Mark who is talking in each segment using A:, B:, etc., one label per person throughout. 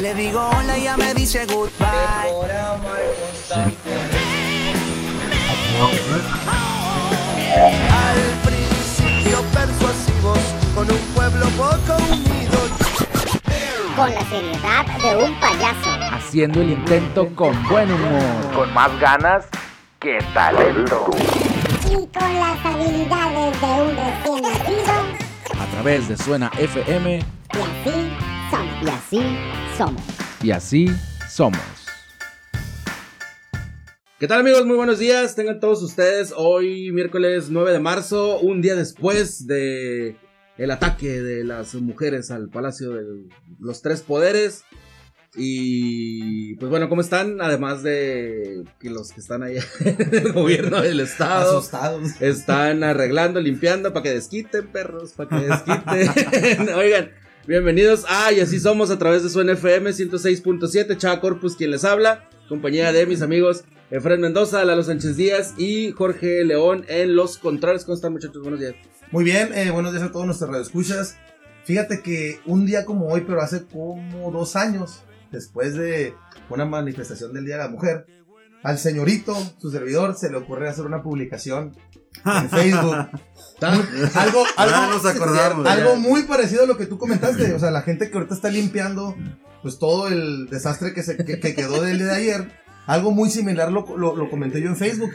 A: Le digo hola y ya me dice goodbye. Al principio persuasivos, con un pueblo poco unido.
B: Con la seriedad de un payaso.
C: haciendo el intento con buen humor.
D: con más ganas que talento.
B: Y con las habilidades de un recién nacido.
C: A través de Suena FM
B: Y así.
C: Y
B: Y así somos.
C: así somos. ¿Qué tal amigos? Muy buenos días. Tengan todos ustedes hoy miércoles 9 de marzo, un día después de el ataque de las mujeres al Palacio de los Tres Poderes. Y pues bueno, ¿cómo están? Además de que los que están ahí en el gobierno del estado
E: Asustados.
C: están arreglando, limpiando para que desquiten, perros, para que desquiten. Oigan, bienvenidos a Y así somos a través de su NFM 106.7, Chava Corpus quien les habla, compañía de mis amigos Efraín Mendoza, Lalo Sánchez Díaz y Jorge León en los controles. ¿Cómo están muchachos? Buenos días.
E: Muy bien, eh, buenos días a todos nuestros radioescuchas. Fíjate que un día como hoy, pero hace como dos años, después de una manifestación del Día de la Mujer, al señorito, su servidor, se le ocurre hacer una publicación en Facebook. algo, algo,
F: Ya nos acordamos,
E: algo muy parecido a lo que tú comentaste. O sea, la gente que ahorita está limpiando, pues todo el desastre que, se, que, que quedó del día de ayer. Algo muy similar lo, lo, lo comenté yo en Facebook.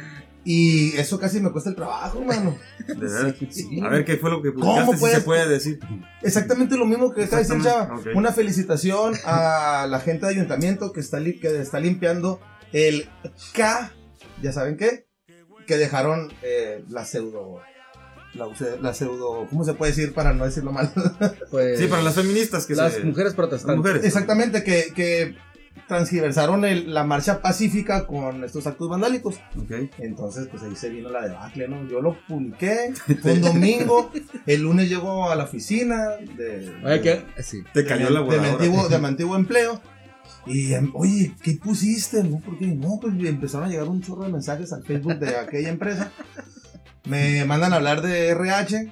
E: Y eso casi me cuesta el trabajo, hermano.
F: De verdad.
E: Sí.
F: A ver qué fue lo que
E: ¿Cómo
F: publicaste, si
E: puedes?
F: se puede decir.
E: Exactamente lo mismo que está diciendo Chava. Una felicitación a la gente de ayuntamiento que está, que está limpiando el K, ya saben qué, que dejaron eh, la pseudo, la, pseudo, ¿cómo se puede decir para no decirlo mal?
C: Pues,
F: Sí, para las feministas que
C: las
F: se...
C: mujeres protestantes.
F: Mujeres.
E: Exactamente, que, que transgiversaron el- la marcha pacífica con estos actos vandálicos. Entonces, pues ahí se vino la debacle, ¿no? Yo lo publiqué, fue un domingo, el lunes llego a la oficina de...
C: Oye, ¿qué? Sí.
F: Te cayó la
E: de, mi
F: voladora.
E: antiguo, de mi antiguo empleo. Y, em, oye, ¿qué pusiste? No, porque no, pues me empezaron a llegar un chorro de mensajes al Facebook de aquella empresa. Me mandan a hablar de RH.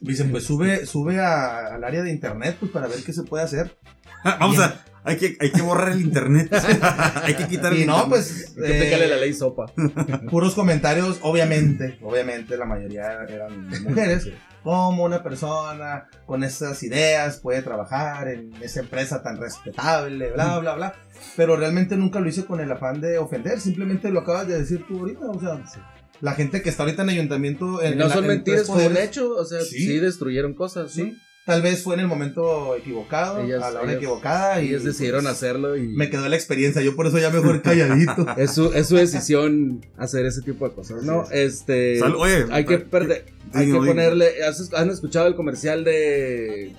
E: Dicen, pues sube, sube a- al área de internet, pues para ver qué se puede hacer.
F: Vamos a... Hay que, hay que borrar el internet. hay que quitar el
E: Y no,
F: internet.
E: pues,
C: Que aplicarle
E: eh,
C: la ley sopa.
E: puros comentarios, obviamente, obviamente la mayoría eran mujeres. Cómo una persona con esas ideas puede trabajar en esa empresa tan respetable, bla, bla, bla. Pero realmente nunca lo hice con el afán de ofender, simplemente lo acabas de decir tú ahorita. O sea, la gente que está ahorita en ayuntamiento. En,
C: Y no
E: en la-
C: son
E: en
C: mentiras, fue un hecho. O sea, sí,
E: Sí.
C: destruyeron cosas. ¿no?
E: Tal vez fue en el momento equivocado,
C: Ellas-
E: a la hora
C: ellas-
E: equivocada. Y
C: Ellos decidieron
E: pues,
C: hacerlo y
E: Me quedó la experiencia, yo por eso ya mejor calladito.
C: es su, es su decisión hacer ese tipo de cosas, ¿no? Este,
F: Sal- Oye,
C: hay que perder, hay que ponerle, ¿has- ¿han escuchado el comercial de,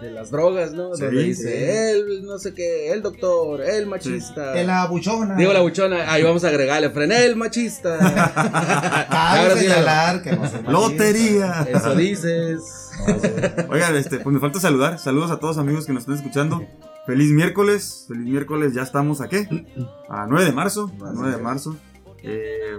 C: de las drogas, no?
F: Sí,
C: Donde
F: sí.
C: dice, el, no sé qué, el doctor, el machista.
E: En la buchona.
C: Digo la buchona, ahí vamos a agregarle, frené el machista.
E: Cabe
C: Ahora sí,
E: señalar que no.
F: Lotería.
C: Eso dices.
F: Oigan, este, pues me falta saludar. Saludos a todos amigos que nos están escuchando. Feliz miércoles. Feliz miércoles. Ya estamos a qué? A 9 de marzo. A 9 de marzo. Eh,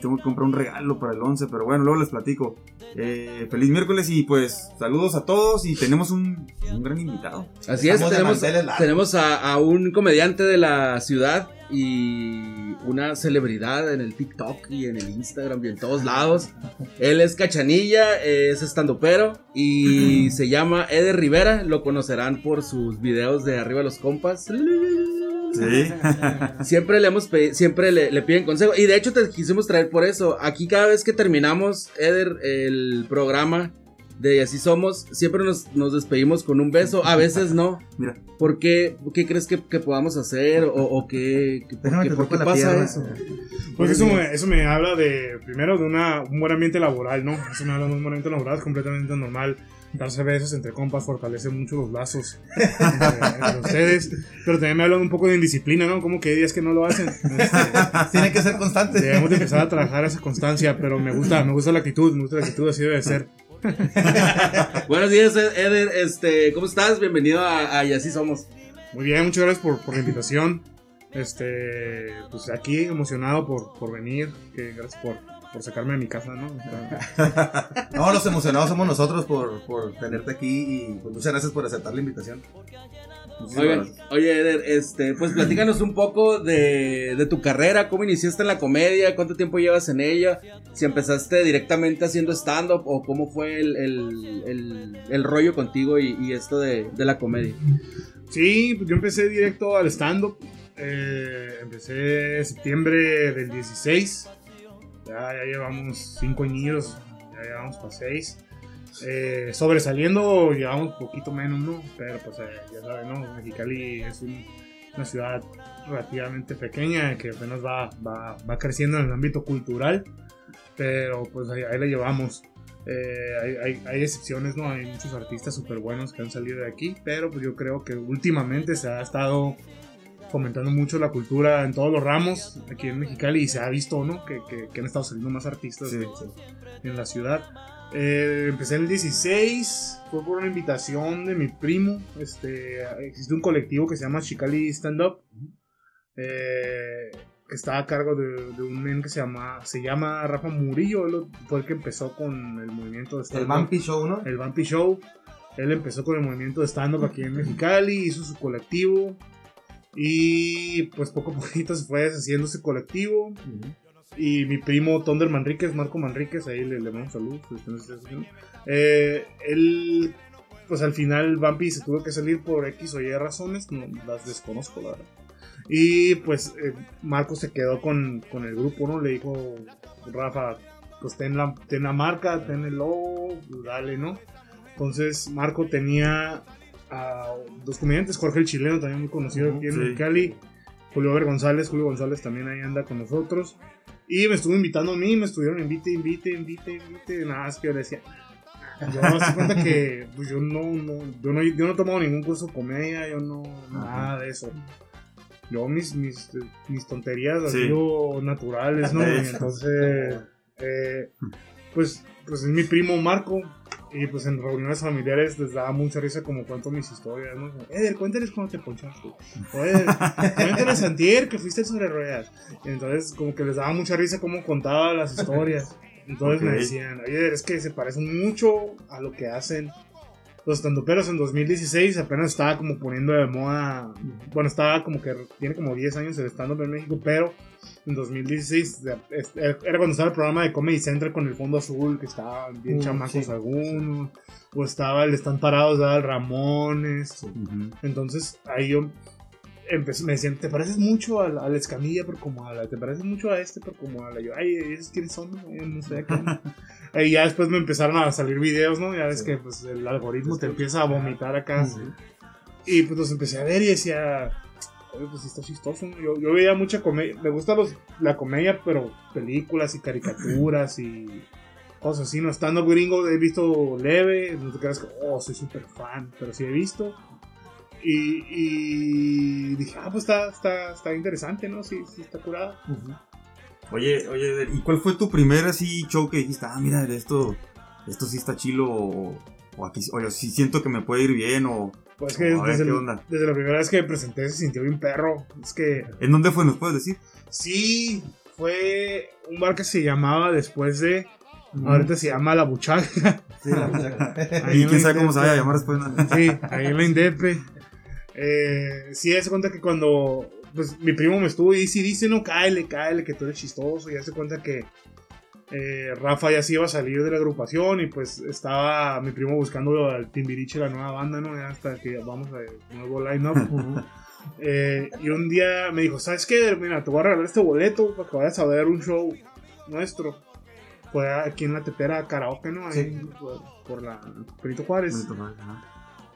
F: tengo que comprar un regalo para el 11, pero bueno, luego les platico. Eh, feliz miércoles y pues saludos a todos y tenemos un, un gran invitado.
C: Así es,
E: Estamos
C: tenemos, tenemos a, a un comediante de la ciudad y una celebridad en el TikTok y en el Instagram y en todos lados. Él es Cachanilla, es estandupero y se llama Eder Rivera. Lo conocerán por sus videos de Arriba los Compas.
F: Sí.
C: Siempre le hemos pe- siempre le, le piden consejo. Y de hecho te quisimos traer por eso. Aquí cada vez que terminamos, Eder, el programa de Así Somos, siempre nos, nos despedimos con un beso. A veces no.
F: Mira.
C: ¿Por qué, qué crees que, que podamos hacer? ¿O, o qué, qué- por por pasa eso?
G: Porque eso me, eso me habla de, primero, de una, un buen ambiente laboral, ¿no? Eso me habla de un buen ambiente laboral completamente normal. Darse besos entre compas fortalece mucho los lazos entre, entre ustedes. Pero también me habla un poco de indisciplina, ¿no? Como que hay días que no lo hacen. Este,
E: Tiene que ser constante.
G: debemos de empezar a trabajar esa constancia, pero me gusta, me gusta la actitud, me gusta la actitud, así debe ser.
C: Buenos días, Ed- Eder. Este, ¿Cómo estás? Bienvenido a, a Y Así Somos.
G: Muy bien, muchas gracias por, por la invitación. Este, pues aquí emocionado por, por venir. Que gracias por, por sacarme de mi casa, ¿no?
E: No, los emocionados somos nosotros por, por tenerte aquí y pues, muchas gracias por aceptar la invitación.
C: Oye, Eder, este, pues platícanos un poco de, de tu carrera, cómo iniciaste en la comedia, cuánto tiempo llevas en ella, si empezaste directamente haciendo stand-up o cómo fue el, el, el- el rollo contigo y, y esto de, de la comedia.
G: Sí, pues yo empecé directo al stand-up. eh, empecé en septiembre del 16. Ya, ya llevamos 5 años, ya llevamos para 6. sobresaliendo llevamos poquito menos, ¿no? Pero pues eh, ya saben, ¿no? Mexicali es un- una ciudad relativamente pequeña que apenas va, va, va creciendo en el ámbito cultural. Pero pues ahí, ahí la llevamos. Eh, hay, hay- hay excepciones, ¿no? Hay muchos artistas súper buenos que han salido de aquí, pero pues yo creo que últimamente se ha estado fomentando mucho la cultura en todos los ramos aquí en Mexicali y se ha visto, ¿no? Que, que- que han estado saliendo más artistas
F: Sí, sí.
G: en la ciudad. Eh, empecé en el 16, fue por una invitación de mi primo. Este, existe un colectivo que se llama Chicali Stand Up, eh, que está a cargo de, de un men que se llama, se llama Rafa Murillo. Él fue el que empezó con el movimiento de
E: El
G: stand-up.
E: Vampy Show, ¿no?
G: El Vampy Show. Él empezó con el movimiento de stand-up aquí en Mexicali, hizo su colectivo. Y pues poco a poquito se fue deshaciendo ese colectivo. Y mi primo Tonder Manríquez, Marco Manríquez, ahí le, le mando saludos. Eh, él, pues al final Vampy se tuvo que salir por X o Y razones, no las desconozco, la verdad. Y pues eh, Marco se quedó con, con el grupo, ¿no? Le dijo, Rafa, pues ten la, ten la marca, ten el logo, dale, ¿no? Entonces Marco tenía a dos comediantes, Jorge el chileno, también muy conocido aquí en
F: Sí.
G: Mexicali, Julio Ver González, Julio González también ahí anda con nosotros. Y me estuvo invitando a mí, me estuvieron invite, invite, invite, invite, nada más que yo le decía. Yo me doy cuenta que pues, yo, no, no, yo no yo no he tomado ningún curso de comedia, yo no, nada de eso. Yo mis, mis, mis tonterías las
F: Sí.
G: digo naturales, ¿no? Y entonces, eh, pues, pues es mi primo Marco. Y pues en reuniones familiares les daba mucha risa como cuento mis historias, ¿no? Eder, cuéntales cómo te ponchaste. O Eder, cuéntales Antier que fuiste sobre ruedas. Y entonces como que les daba mucha risa cómo contaba las historias. Entonces me decían, oye, es que se parecen mucho a lo que hacen los estandoperos en 2016 apenas estaba como poniendo de moda, bueno, estaba como que tiene como 10 años el stand-up en México, pero en 2016 ya, es- era cuando estaba el programa de Comedy Central con el fondo azul, que estaban bien
E: Mm,
G: chamacos
E: sí.
G: algunos, o estaba el Están Parados de Ramones,
F: Ujú.
G: entonces ahí yo empecé, me decían, ¿te pareces mucho a la, a la Escamilla, pero como a la, te pareces mucho a este, pero como a la, yo, ay, ¿esos quiénes son? no? Yo no sé onda". Y ya después me empezaron a salir videos, ¿no? Ya ves que pues, el algoritmo te empieza a vomitar acá. Y pues los empecé a ver y decía, oye, pues está chistoso. ¿no? Yo, yo veía mucha comedia, me gusta los, la comedia, pero películas y caricaturas y cosas así, ¿no? Estando gringo he visto leve, no te creas que, oh, soy súper fan, pero sí he visto. Y, y dije, ah, pues está, está, está interesante, ¿no? Sí, sí está curada.
F: Oye, oye, ¿y cuál fue tu primer así show que dijiste, ah, mira, esto, esto sí está chilo, o, o aquí, o sí siento que me puede ir bien, o
G: Pues que
F: ver,
G: desde, la primera vez que me presenté se sintió bien perro. Es que
F: ¿en dónde fue? ¿Nos puedes decir?
G: sí, fue un bar que se llamaba después de... Ahorita se llama La Buchaga.
E: Sí, la muchacha.
G: Ahí
F: quién sabe cómo se vaya a llamar después. ¿no?
G: Sí, ahí en la Indepe. Eh, sí, hace cuenta que cuando pues, mi primo me estuvo y dice, dice, no, cáele, cáele, que tú eres chistoso. Y hace cuenta que eh, Rafa ya se iba a salir de la agrupación y pues estaba mi primo buscando al Timbiriche, la nueva banda, ¿no? Hasta que vamos a nuevo line-up. Eh, y un día me dijo, ¿sabes qué? Mira, te voy a regalar este boleto para que vayas a ver un show nuestro. Fue aquí en la tetera karaoke, ¿no? Ahí
E: Sí.
G: por, por la Benito Juárez.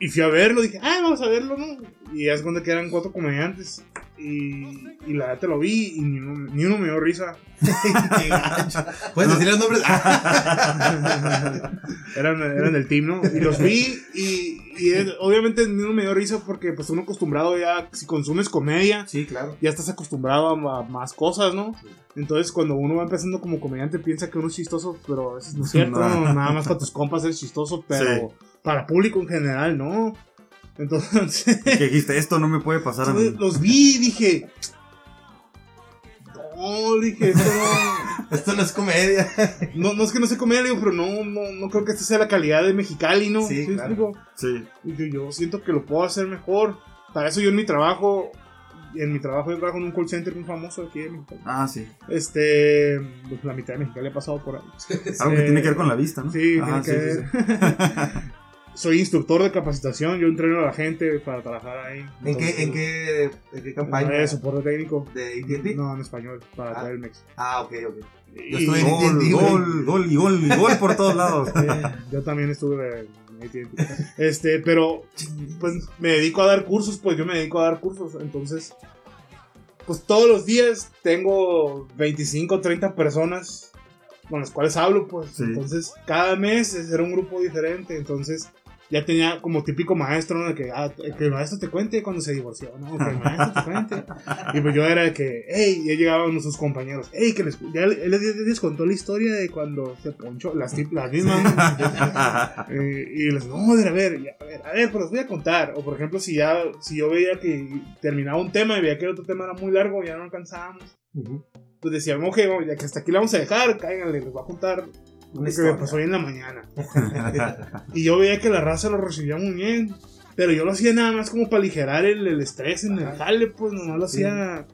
G: Y fui a verlo, dije, ah, vamos a verlo, ¿no? Y es cuando que eran cuatro comediantes. Y, y la verdad te lo vi y ni uno, ni uno me dio risa.
E: ¿Puedes decir los nombres?
G: eran, eran del team, ¿no? Y los vi y, y obviamente ni uno me dio risa porque pues uno acostumbrado ya, si consumes comedia,
E: sí, claro.
G: ya estás acostumbrado a, a más cosas, ¿no? Entonces cuando uno va empezando como comediante piensa que uno es chistoso, pero veces no es cierto. Nada más para tus compas eres chistoso, pero para público en general, ¿no? Entonces...
F: Que dijiste, esto no me puede pasar a mí.
G: Los vi y dije. No, dije, esto no.
E: Esto no es comedia.
G: No, no es que no sé comedia, digo, pero no, no, no creo que esta sea la calidad de Mexicali, ¿no?
E: Sí, claro.
G: explico?
F: Sí.
G: Yo, yo siento que lo puedo hacer mejor. para eso yo en mi trabajo, en mi trabajo yo trabajo en un call center muy famoso aquí en Mexicali.
F: Ah, sí.
G: Este, pues, la mitad de Mexicali ha pasado por ahí.
F: Algo que
G: Eh,
F: tiene que ver con la vista, ¿no?
G: Sí,
F: Ah,
G: tiene que
F: sí, sí,
G: Soy instructor de capacitación, yo entreno a la gente para trabajar ahí.
E: ¿En qué, en qué, en qué campaña?
G: De soporte técnico.
E: ¿De AT&T?
G: No, en español, para
E: Ah.
G: Telmex.
E: Ah, ok, ok. Yo
G: Y-
E: estoy en
F: Gol, gol, gol y gol y gol por todos lados.
G: Eh, yo también estuve en AT&T. Este, pero pues me dedico a dar cursos, pues yo me dedico a dar cursos, entonces pues todos los días tengo 25, 30 personas con las cuales hablo, pues
F: Sí.
G: entonces cada mes era un grupo diferente, entonces ya tenía como típico maestro, ¿no? Que, ah, que el maestro te cuente cuando se divorció, ¿no? Que el maestro te cuente. Y pues yo era de que, hey, ya llegaban nuestros compañeros, hey, que les, ya él les, les contó la historia de cuando se ponchó, las, mismas. ¿no? Y les no, ver, a ver, a ver, a ver, pues les voy a contar. O por ejemplo, si ya, si yo veía que terminaba un tema y veía que el otro tema era muy largo, ya no alcanzábamos. Pues decíamos, ok, ya que hasta aquí le vamos a dejar, cáiganle, les voy a contar lo que me pasó hoy en la mañana. y yo veía que la raza lo recibía muy bien. Pero yo lo hacía nada más como para aligerar el, el estrés en el jale, pues nomás lo hacía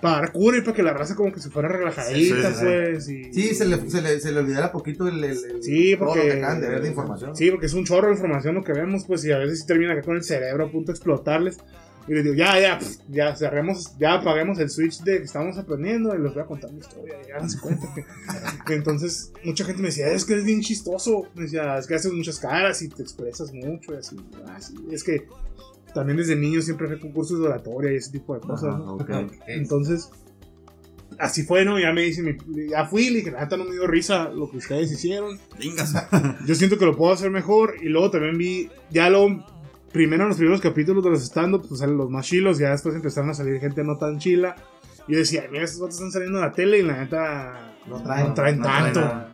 G: para dar cura y para que la raza como que se fuera relajadita,
F: Sí, sí,
G: pues. Y,
E: Sí, se le, se le, se le olvidara poquito el, el, el-
G: Sí,
E: todo
G: porque.
E: lo que acaban de ver de información.
G: Sí, porque es un chorro de información lo que vemos, pues, y a veces termina acá con el cerebro a punto de explotarles. Y les digo, ya, ya, ya cerremos, ya apaguemos el switch de que estamos aprendiendo y les voy a contar mi historia. Y háganse cuenta que. entonces, mucha gente me decía, es que es bien chistoso. Me decía, es que haces muchas caras y te expresas mucho y así. Ah, Es que también desde niño siempre fue concursos de oratoria y ese tipo de cosas.
F: Ajá,
G: ¿no?
F: ok.
G: Entonces, así fue, ¿no? Ya me dicen, mi- ya fui, le dije, la neta no me dio risa lo que ustedes hicieron.
F: Vengas.
G: Yo siento que lo puedo hacer mejor. Y luego también vi, ya lo, primero en los primeros capítulos de los stand-up, pues salen los más chilos. Ya después empezaron a salir gente no tan chila. Y yo decía, mira, estos otros están saliendo a la tele y la neta
E: No traen,
G: no traen
F: no traen
G: tanto.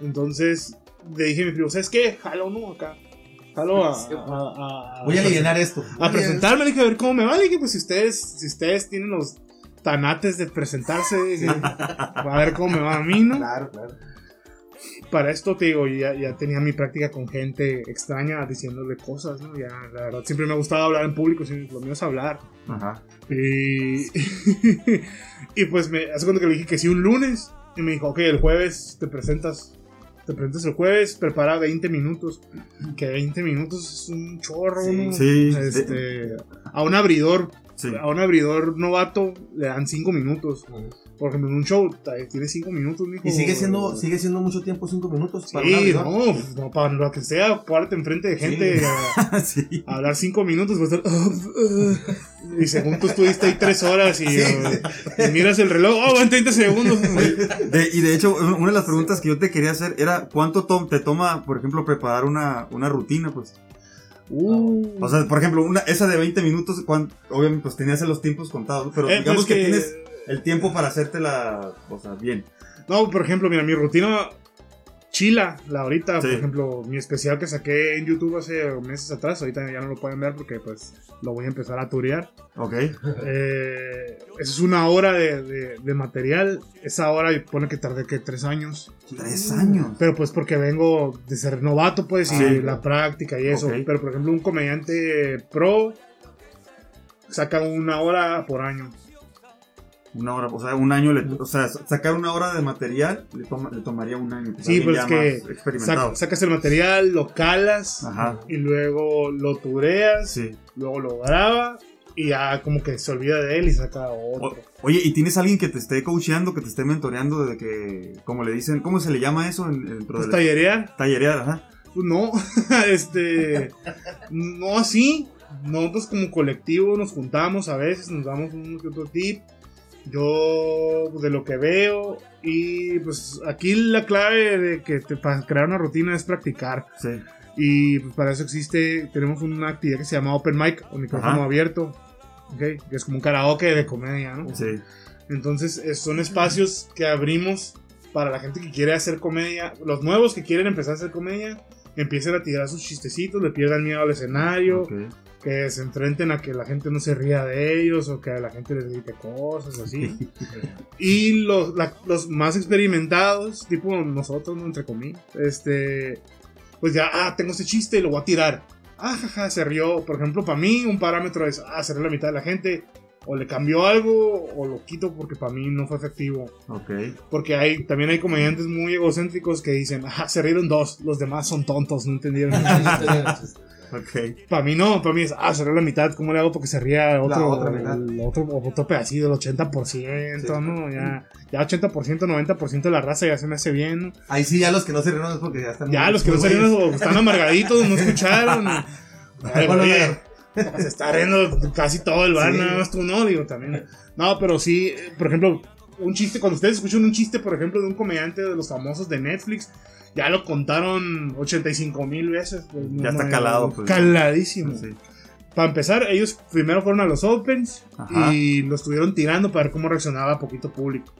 G: Entonces le dije a mi primo, ¿sabes qué? Jalo, ¿no? Acá. Jalo a, a, a-
E: Voy a aliviar esto.
G: a presentarme, le dije, a ver cómo me va. Le dije, pues si ustedes, si ustedes tienen los tanates de presentarse, dije, a ver cómo me va a mí, ¿no?
E: Claro, claro.
G: Para esto, te digo, ya, ya tenía mi práctica con gente extraña diciéndole cosas, ¿no? Ya, la verdad, siempre me ha gustado hablar en público, lo mío es hablar.
F: Ajá.
G: Y, y pues me hace cuando que le dije que sí un lunes. Y me dijo, ok, el jueves te presentas. Te presentas el jueves, prepara 20 minutos. Que 20 minutos es un chorro,
E: Sí.
G: ¿no?
F: Sí.
G: Este, a un abridor,
F: Sí.
G: a un abridor novato le dan 5 minutos. Por ejemplo, en un show tiene 5 minutos, mijo.
E: Y sigue siendo, sigue siendo mucho tiempo, cinco minutos para
G: Sí, no, pues, no, para lo que sea, párate enfrente de gente a,
F: sí.
G: a hablar 5 minutos, pues, estar, y según tú estuviste ahí 3 horas y, y miras el reloj, oh, van 30 segundos.
F: De- y de hecho, una de las preguntas que yo te quería hacer era, ¿cuánto to- te toma, por ejemplo, preparar una, una rutina, pues?
G: Uh,
F: O sea, por ejemplo, una, esa de 20 minutos, obviamente, pues tenías los tiempos contados, pero
G: Eh,
F: digamos
G: pues
F: que,
G: que-
F: tienes el tiempo para hacértela, o sea, bien.
G: no, por ejemplo, mira, mi rutina chila, la ahorita, por
F: Sí.
G: ejemplo, mi especial que saqué en YouTube hace meses atrás, ahorita ya no lo pueden ver porque pues lo voy a empezar a turear.
F: Ok.
G: Eh, es una hora de, de- de material, esa hora pone que tardé que 3 años.
F: Tres años.
G: Pero pues porque vengo de ser novato, pues, y
F: Sí.
G: la práctica y eso.
F: Ok.
G: Pero por ejemplo, un comediante pro saca una hora por año.
F: Una hora, o sea, un año, le, o sea, sacar una hora de material le, toma- le tomaría un año.
G: Sí,
F: alguien
G: pues es que. Sac- sacas el material, lo calas
F: Ajá.
G: y luego lo tureas,
F: Sí.
G: luego lo graba y ya como que se olvida de él y saca
F: O-
G: otro.
F: oye, ¿y tienes alguien que te esté coacheando, que te esté mentoreando desde que, como le dicen, ¿cómo se le llama eso en, dentro
G: Pues tallerear,
F: tallerear? Ajá.
G: pues no, este, no así. Nosotros como colectivo nos juntamos a veces, nos damos un otro tip. Yo pues, de lo que veo y pues aquí la clave de que te- para crear una rutina es practicar.
F: Sí.
G: Y pues para eso existe, tenemos una actividad que se llama Open Mic o micrófono
F: Ajá.
G: abierto. ¿ok? Que es como un karaoke de comedia, ¿no?
F: Sí.
G: Entonces son espacios que abrimos para la gente que quiere hacer comedia. Los nuevos que quieren empezar a hacer comedia, empiecen a tirar sus chistecitos, le pierdan miedo al escenario. Que se enfrenten a que la gente no se ría de ellos o que a la gente les grite cosas así. y los, la- los más experimentados, tipo nosotros, ¿no? entre comillas, este, pues ya, ah, tengo ese chiste y lo voy a tirar. ah, jaja, se rió. Por ejemplo, para mí un parámetro es, ah, se rió la mitad de la gente. O le cambió algo o lo quito porque para mí no fue efectivo.
F: Ok.
G: Porque hay, también hay comediantes muy egocéntricos que dicen, ah, se rieron dos, los demás son tontos, no entendieron.
F: Ok.
G: para mí no, para mí es, ah, se rió la mitad, ¿cómo le hago porque se ría otro,
E: otra mitad.
G: el otro, otro pedacito, el 80%, ¿no? Ya, ya 80%, 90% de la raza ya se me hace bien.
E: Ahí sí, ya los que no se rieron es porque ya están.
G: Ya, los que no
E: güeyes.
G: o están amargaditos, no escucharon. Oye, se está riendo casi todo el bar,
E: Sí.
G: nada más tú no, digo también. No, pero sí, por ejemplo, un chiste, cuando ustedes escuchan un chiste, por ejemplo, de un comediante de los famosos de Netflix, ya lo contaron 85 mil veces. pues,
F: Ya está calado, pues.
G: Caladísimo.
F: Sí.
G: Para empezar, ellos primero fueron a los Opens
F: Ajá.
G: y lo estuvieron tirando para ver cómo reaccionaba poquito público.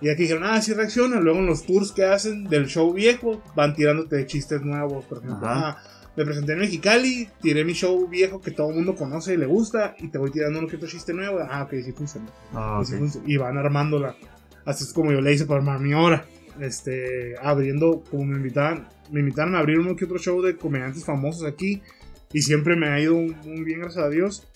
G: Y aquí dijeron, ah, sí reacciona. Luego en los tours que hacen del show viejo, van tirándote de chistes nuevos. Por ejemplo, ah, me presenté en Mexicali, tiré mi show viejo que todo el mundo conoce y le gusta, y te voy tirando uno que otro chiste nuevo. Ah, ok, sí funciona.
F: Ah,
G: Sí funciona. Y van armándola. Así es como yo le hice para armar mi hora. Este, abriendo, como me invitaban, me invitaron a abrir uno que otro show de comediantes famosos aquí. Y siempre me ha ido muy bien, gracias a Dios.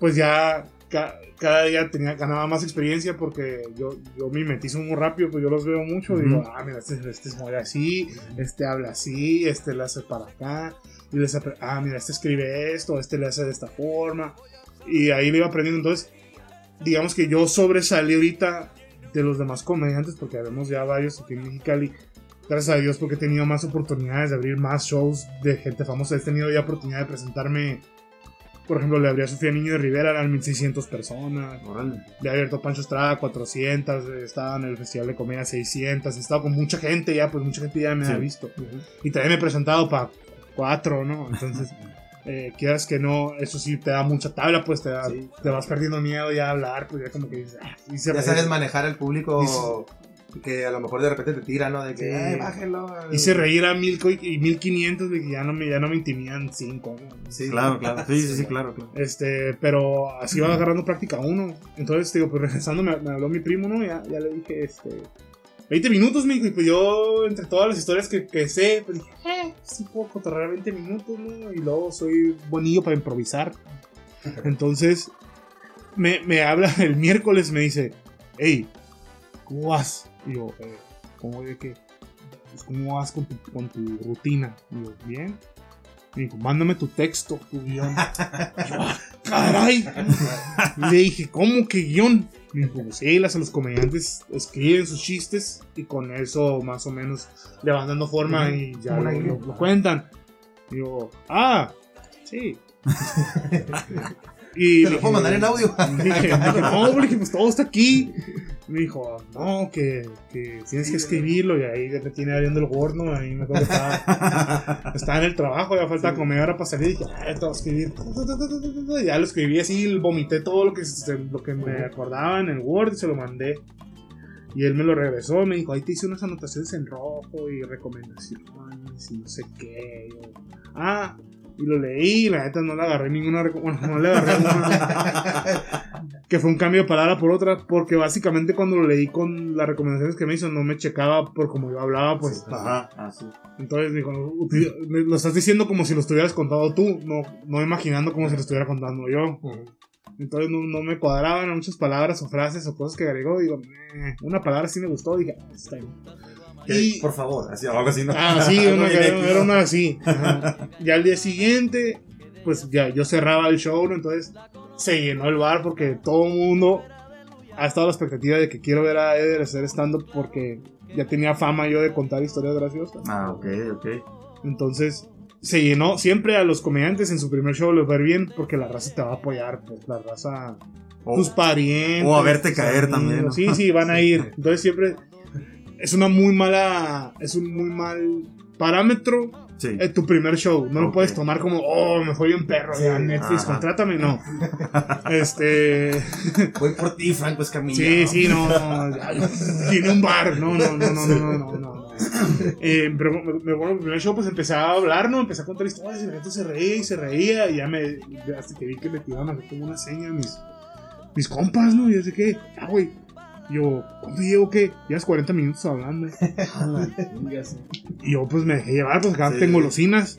G: Pues ya ca- cada día tenía, ganaba más experiencia porque yo, yo me metizo muy rápido, pues yo los veo mucho. y Digo,
F: Ujú.
G: ah, mira, este, este se mueve así, este habla así, este le hace para acá. Y les apre- ah, mira, este escribe esto, este le hace de esta forma. Y ahí le iba aprendiendo. Entonces, digamos que yo sobresalí ahorita de los demás comediantes, porque habemos ya varios aquí en Mexicali. Gracias a Dios, porque he tenido más oportunidades de abrir más shows de gente famosa. He tenido ya oportunidad de presentarme. Por ejemplo, le abrí a Sofía Niño de Rivera, eran 1600 personas. Le he abierto Pancho Estrada 400. Estaba en el Festival de Comedia 600. He estado con mucha gente ya, pues mucha gente ya me
F: Sí.
G: ha visto. Y también me he presentado para cuatro, ¿no? Entonces, eh, quieras que no, eso sí te da mucha tabla, pues te, da-
E: Sí.
G: te vas perdiendo miedo ya a hablar, pues ya como que dices, ah, y se
E: Ya sabes manejar al público que a lo mejor de repente te tira, ¿no? De que,
G: Sí.
E: ay, bájenlo.
G: Hice reír a mil y 1500 de que ya no me, ya no me intimidan cinco, ¿no?
E: Sí.
F: Claro, claro. Sí, sí, sí, claro, claro.
G: Este, pero así va agarrando práctica uno. Entonces, digo, pues regresando, me, me habló mi primo, ¿no? Ya, ya le dije, este. 20 minutos, me dijo, y pues yo, entre todas las historias que, que sé, pues dije, eh, sí puedo cotorrear 20 minutos, ¿no? Y luego soy bonillo para improvisar. Entonces, me, me habla el miércoles, me dice, hey, ¿cómo vas? Y yo, eh, ¿cómo de qué? Pues, ¿cómo vas con tu, con tu rutina? Y yo, bien. Me dijo, mándame tu texto, tu guion. Y yo, "Ah, caray. Le dije, ¿cómo que guion? Me dijo, pues sí, las, los comediantes escriben sus chistes y con eso más o menos le van dando forma y ya lo, cuentan. Digo, ah, sí. y
E: Te lo puedo mandar en audio.
G: Dije, no, dije, pues todo está aquí. Me dijo, no, que, que tienes que escribirlo. Y ahí me tiene abriendo el Word, ¿no? Ahí me acuerdo que estaba, estaba en el trabajo, ya faltaba como media hora para salir. Y dije, ah, te voy a escribir. Y ya lo escribí así, vomité todo lo que, lo que me acordaba en el Word y se lo mandé. Y él me lo regresó, me dijo, ahí te hice unas anotaciones en rojo y recomendaciones y no sé qué. Yo, ah, y lo leí, y la neta no le agarré ninguna bueno, no le agarré ninguna que fue un cambio de palabra por otra, porque básicamente cuando lo leí con las recomendaciones que me hizo no me checaba por como yo hablaba, pues
F: Ajá, así.
G: entonces dijo, "Uti- me lo estás diciendo como si lo estuvieras contando tú, no, no imaginando como si lo estuviera contando yo. Entonces no, no me cuadraban muchas palabras o frases o cosas que agregó. Digo, "Eh", una palabra sí me gustó. Dije, "Ah, está bien. Y,
F: Por favor, así, algo así, ¿no?
G: ah, sí, una, era, una así. Ajá. Ya al día siguiente, pues ya yo cerraba el show, ¿no? entonces se llenó el bar porque todo el mundo ha estado a la expectativa de que quiero ver a Eder hacer stand-up porque ya tenía fama yo de contar historias graciosas.
F: Ah, ok, ok.
G: Entonces se llenó siempre a los comediantes en su primer show les va a ir bien porque la raza te va a apoyar, pues la raza,
F: O-
G: tus parientes.
F: o a verte caer
G: amigos.
F: también, ¿no?
G: Sí, sí, van a ir. Entonces siempre es una muy mala, es un muy mal parámetro
F: Sí.
G: Tu primer show. No lo puedes tomar como, oh, me fue bien perro, ya Netflix,
F: ajá.
G: contrátame, no. este.
E: Voy por ti, Franco Escamilla.
G: Sí, sí, no. tiene un bar. No, no, no, no, no, no, no. Eh, pero me, me bueno, el primer show, pues empecé a hablar, ¿no? Empecé a contar historias y la gente se reía y se reía. Y ya me. Hasta que vi que me tiraban a hacer como una seña mis, mis compas, ¿no? Y yo sé que, ah, güey, yo, ¿cuánto llevo qué? Llevas 40 minutos hablando. Y yo pues me dejé llevar, pues acá
F: Sí.
G: tengo golosinas.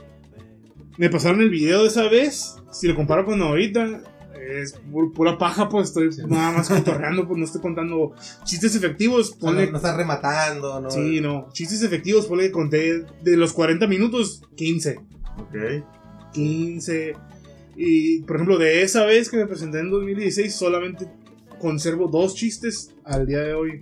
G: me pasaron el video de esa vez. Si lo comparo con ahorita, es pu- pura paja, pues estoy nada más cotorreando, pues no estoy contando chistes efectivos.
E: O sea, no,
G: Ponle,
E: no estás rematando, ¿no?
G: sí, no, chistes efectivos, ponle que conté de los 40 minutos, 15.
F: Ok.
G: 15. Y por ejemplo, de esa vez que me presenté en 2016, solamente conservo dos chistes al día de hoy.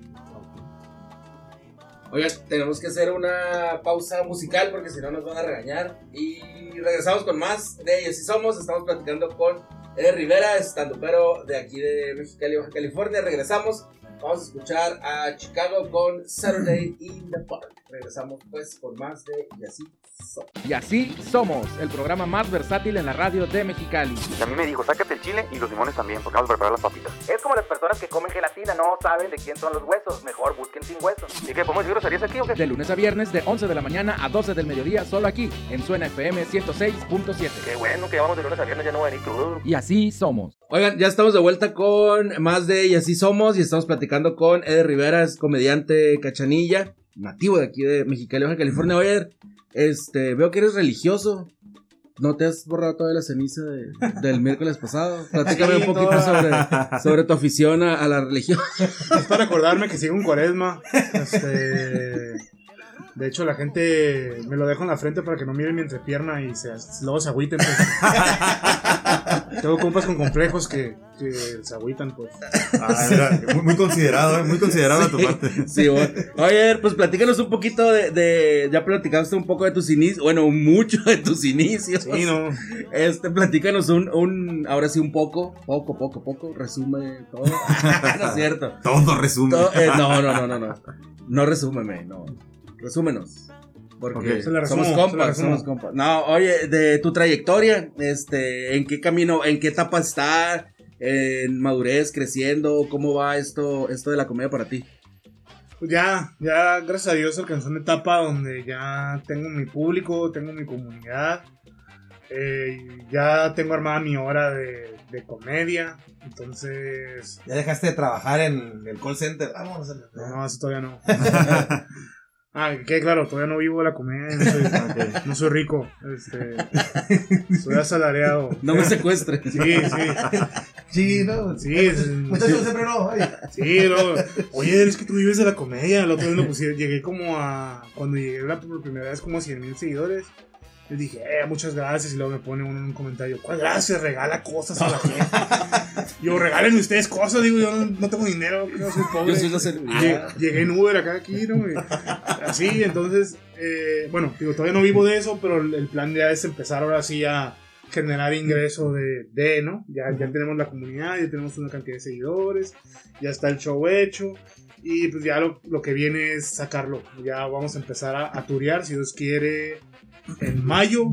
C: Oigan, tenemos que hacer una pausa musical porque si no nos van a regañar. Y regresamos con más de Ellos y Somos. Estamos platicando con Eder Rivera, estando pero de aquí de Mexicali, Baja California. Regresamos. Vamos a escuchar a Chicago con Saturday in the Park. Regresamos pues con más de Y así somos.
H: Y así somos, el programa más versátil en la radio de Mexicali.
D: Y a mí me dijo, sácate el chile y los limones también, porque vamos a preparar las papitas. Es como las personas que comen gelatina, no saben de quién son los huesos. Mejor busquen sin huesos. ¿Y qué, podemos decir groserías aquí o qué?
H: De lunes a viernes, de 11 de la mañana a 12 del mediodía, solo aquí, en Suena FM 106.7.
D: Qué bueno que vamos de lunes a viernes, ya no voy a venir crudo.
H: Y así somos.
C: Oigan, ya estamos de vuelta con más de Y así somos. Y estamos platicando con Eder Rivera, es comediante cachanilla, nativo de aquí de Mexicali, Baja California. Oye, Eder, este, veo que eres religioso. ¿No te has borrado toda la ceniza de- del miércoles pasado? Platícame
E: Sí,
C: un poquito
E: toda.
C: sobre, sobre tu afición a, a la religión.
G: Es para acordarme que sigo un cuaresma. Este, de hecho, la gente me lo dejo en la frente para que no miren mi entrepierna y se, luego se agüiten. pues. Tengo compas con complejos que, que se agüitan, pues.
F: Ah, muy, muy considerado, ¿eh? Muy considerado de tu parte.
C: Sí, bueno. Oye, pues platícanos un poquito de, de- Ya platicaste un poco de tus inicios. Bueno, mucho de tus inicios.
G: Sí, no.
C: Este, platícanos un, un. Ahora sí, un poco. Poco, poco, poco. Resume todo. no es cierto.
F: Todo resume.
C: Todo- eh, no, no, no, no, no. No resúmeme, no. Resúmenos. Porque
F: Ok.
G: Se la resumo,
C: somos
G: se la
C: compas,
G: resumo.
C: somos compas. No, oye, de tu trayectoria, este, ¿en qué camino, en qué etapa está? En madurez, creciendo, ¿cómo va esto, esto de la comedia para ti?
G: Pues ya, ya, gracias a Dios alcanzó una etapa donde ya tengo mi público, tengo mi comunidad. eh, ya tengo armada mi hora de, de comedia. Entonces,
E: Ya dejaste de trabajar en el call center. Vamos
G: no, eso todavía no. ah, que claro, todavía no vivo de la comedia, no soy, no soy rico, este, soy asalariado.
C: No me secuestres.
G: Sí, sí,
E: Sí, no.
G: Sí,
E: siempre no. ay.
G: sí, no. Oye, es que tú vives de la comedia, el otro día me pusieron, llegué como a, cuando llegué la por primera vez como a 100 mil seguidores. Les dije, eh, muchas gracias. Y luego me pone uno en un comentario, ¿cuál gracias? Regala cosas a la gente. Yo, regalen ustedes cosas. Digo, yo no, no tengo dinero, yo soy pobre.
C: Yo soy la
G: Llegué, en Uber acá aquí, ¿no? Y así, entonces, eh, bueno, digo, todavía no vivo de eso, pero el el plan ya es empezar ahora sí a generar ingreso de, de ¿no? Ya, ya tenemos la comunidad, ya tenemos una cantidad de seguidores, ya está el show hecho. Y pues ya lo, lo que viene es sacarlo. Ya vamos a empezar a, a turear, si Dios quiere. En mayo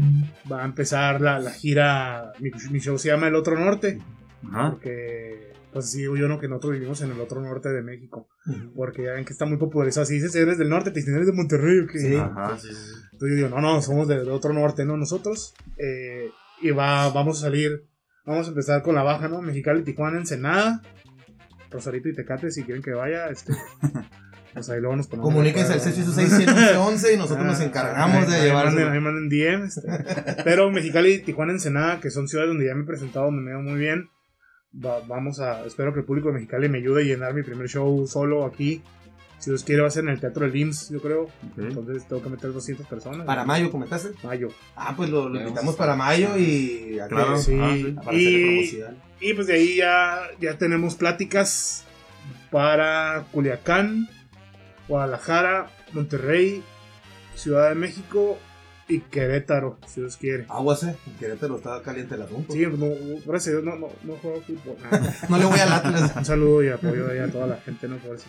G: va a empezar la, la gira. Mi, mi show se llama El Otro Norte.
F: Ajá.
G: Porque, pues sí, digo yo no, que nosotros vivimos en el otro norte de México. Porque ya ven que está muy popularizado. Si dices eres del norte, te dicen eres de Monterrey.
E: Sí.
F: Ajá, sí, sí.
G: Entonces yo digo, no, no, somos del otro norte, ¿no? Nosotros. Eh, y va, vamos a salir, vamos a empezar con la baja, ¿no? Mexicali, Tijuana, Ensenada, Rosarito y Tecate, si quieren que vaya, este. Pues ahí luego nos ponemos.
E: Comuníquense al
G: de acuerdo.
E: 686 y nosotros nos
G: Ah,
E: encargamos
G: ahí-
E: de llevar.
G: manden- Ahí manden DM. este. Pero Mexicali, Tijuana, Ensenada, que son ciudades donde ya me he presentado, donde me veo muy bien. Va- vamos a. Espero que el público de Mexicali me ayude a llenar mi primer show solo aquí. Si Dios quiere, va a ser en el Teatro del IMSS, yo creo. Entonces tengo que meter 200 personas.
E: Para mayo, ¿comentaste?
G: Mayo.
E: Ah, pues lo, lo invitamos para mayo y.
F: Claro.
G: Sí.
F: Ah, sí.
G: Y, y pues de ahí ya, ya tenemos pláticas para Culiacán, Guadalajara, Monterrey, Ciudad de México y Querétaro, si Dios quiere.
E: Aguas. En Querétaro estaba caliente el asunto.
G: Sí, no, gracias a Dios, no, no, no juego fútbol. nada.
E: No le voy al Atlas.
G: Un saludo y apoyo ahí a toda la gente, no por eso.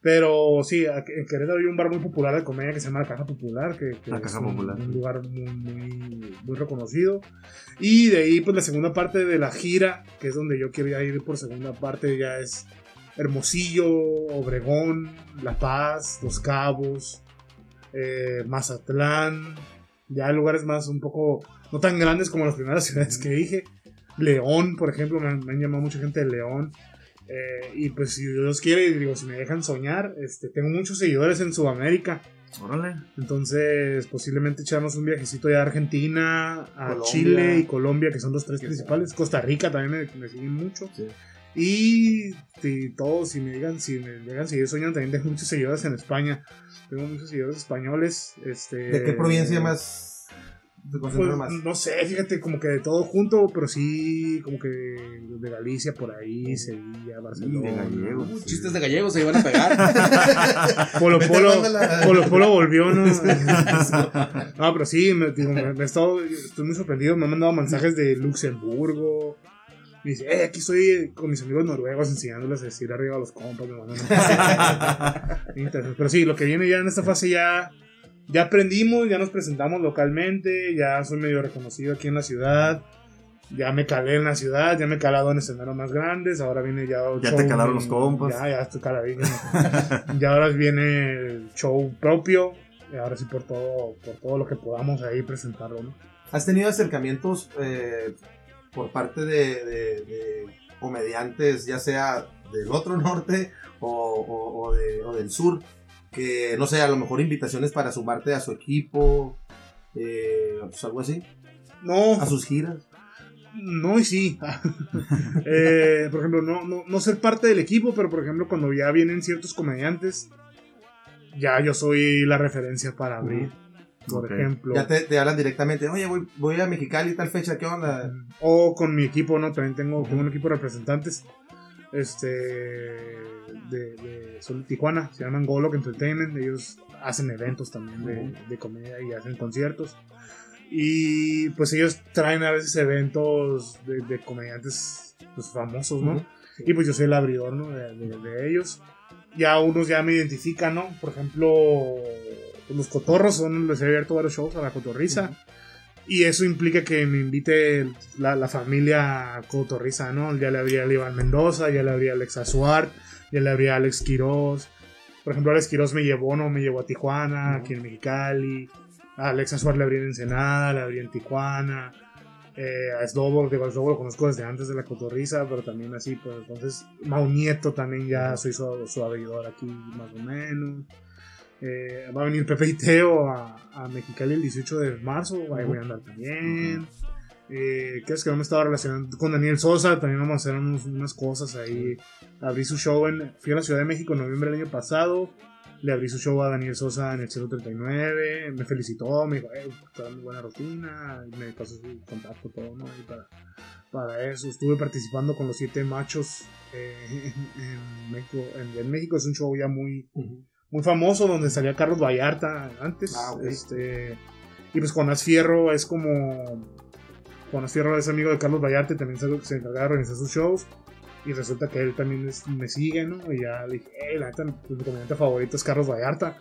G: Pero sí, en Querétaro hay un bar muy popular de comedia que se llama La Caja Popular, que, que
F: La
G: es
F: Caja
G: un,
F: Popular.
G: un lugar muy, muy, muy reconocido. Y de ahí, pues la segunda parte de la gira, que es donde yo quiero ya ir por segunda parte, ya es Hermosillo, Obregón, La Paz, Los Cabos, eh, Mazatlán, ya lugares más un poco, no tan grandes como las primeras ciudades que dije. León, por ejemplo, me, han- me han llamado mucha gente de León. Eh, y pues si Dios quiere, digo, si me dejan soñar, este, tengo muchos seguidores en Sudamérica.
F: Órale.
G: Entonces, posiblemente echamos un viajecito ya a Argentina, a
E: Colombia.
G: Chile y Colombia, que son los tres principales. Costa Rica también me, me siguen mucho.
F: Sí.
G: Y si todos, si me digan, si me llegan a seguir soñando, también tengo muchos seguidores en España. Tengo muchos seguidores españoles. Este,
E: ¿De qué provincia más
G: Pues,
E: más?
G: no sé, fíjate, como que de todo junto, pero sí, como que de Galicia por ahí, Sevilla, Barcelona.
F: de gallegos.
C: Uh, Chistes de gallegos se iban a pegar.
G: Polo Polo Polo volvió, ¿no? no, pero sí, me, digo, me- me he estado, estoy muy sorprendido. Me han mandado mensajes de Luxemburgo. Me dice, eh, aquí estoy con mis amigos noruegos enseñándoles a decir arriba a los compas. Me pero sí, lo que viene ya en esta fase ya, ya aprendimos, ya nos presentamos localmente, ya soy medio reconocido aquí en la ciudad. Ya me calé en la ciudad, ya me he calado en escenarios más grandes, ahora viene ya el
F: Ya te calaron los compas.
G: Ya, ya estoy caladísimo. ya ahora viene el show propio, y ahora sí por todo, por todo lo que podamos ahí presentarlo, ¿no?
E: ¿Has tenido acercamientos eh, por parte de, de- de comediantes, ya sea del otro norte o, o- o de- o del sur, que no sé, a lo mejor invitaciones para sumarte a su equipo, eh, pues algo así,
G: No,
E: a sus giras?
G: No y sí. Eh, por ejemplo, no, no, no ser parte del equipo, pero por ejemplo, cuando ya vienen ciertos comediantes, ya yo soy la referencia para abrir. Por ejemplo.
E: Ya te, te hablan directamente, oye, voy, voy a Mexicali tal fecha, ¿qué onda?
G: O con mi equipo, ¿no? También tengo, tengo un equipo de representantes. Este. De, de, son de Tijuana, se llaman Golok Entertainment. Ellos hacen eventos también de, de comedia y hacen conciertos. Y pues ellos traen a veces eventos de, de comediantes pues, famosos, ¿no? Y pues yo soy el abridor, ¿no? De, de- de ellos. Ya unos ya me identifican, ¿no? Por ejemplo, los cotorros son, les he abierto varios shows a la cotorriza. Y eso implica que me invite la, la familia cotorriza, ¿no? Ya le habría Iván Mendoza, ya le habría Alex Azuart, ya le habría Alex Quiroz. Por ejemplo, Alex Quiroz me llevó, ¿no? Me llevó a Tijuana, aquí en Mexicali. A Alex Azuart le habría en Ensenada, le habría en Tijuana. Eh, a Slobo, digo, a lo conozco desde antes de la cotorriza, pero también así, pues entonces, Mau Nieto también ya soy su, su abridor aquí, más o menos. Eh, va a venir Pepe y Teo a, a Mexicali el 18 de marzo, ahí voy a andar también. Eh, ¿Qué es que no me estaba relacionando con Daniel Sosa? También vamos a hacer unos- unas cosas ahí. Abrí su show en. Fui a la Ciudad de México en noviembre del año pasado. Le abrí su show a Daniel Sosa en el 039. Me felicitó, me dijo, eh, está muy buena rutina. y Me pasó su contacto, todo, ¿no? Ahí para, para eso. Estuve participando con los siete machos eh, en, en México. En, en México es un show ya muy, muy famoso donde salía Carlos Vallarta antes.
E: Ah,
G: este, y pues Jonás Fierro es como. Jonás Fierro es amigo de Carlos Vallarta y también se, se encarga de organizar sus shows. Y resulta que él también es- me sigue, ¿no? Y ya le dije, hey, la neta, mi comediante favorito es Carlos Vallarta.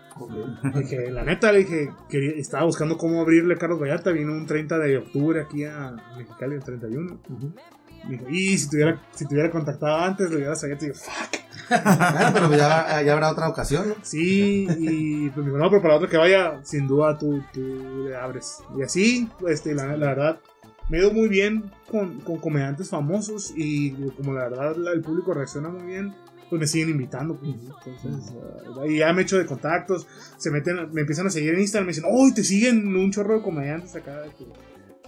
G: Le dije, la neta, le dije, quería- estaba buscando cómo abrirle a Carlos Vallarta. Vino un 30 de octubre aquí a Mexicali, el 31. Me dijo, y si tuviera, si tuviera contactado antes, le hubiera sabido. Y digo, fuck.
E: Bueno, pero ya, ya habrá otra ocasión, ¿no?
G: Sí, y pues me dijo, no, pero para otro que vaya, sin duda tú, tú le abres. Y así, este, la, la verdad, me ha ido muy bien con, con comediantes famosos y como la verdad la- el público reacciona muy bien, pues me siguen invitando. pues, entonces, ah, y ya me he hecho de contactos, se meten, me empiezan a seguir en Instagram, me dicen, ¡oh, te siguen un chorro de comediantes acá!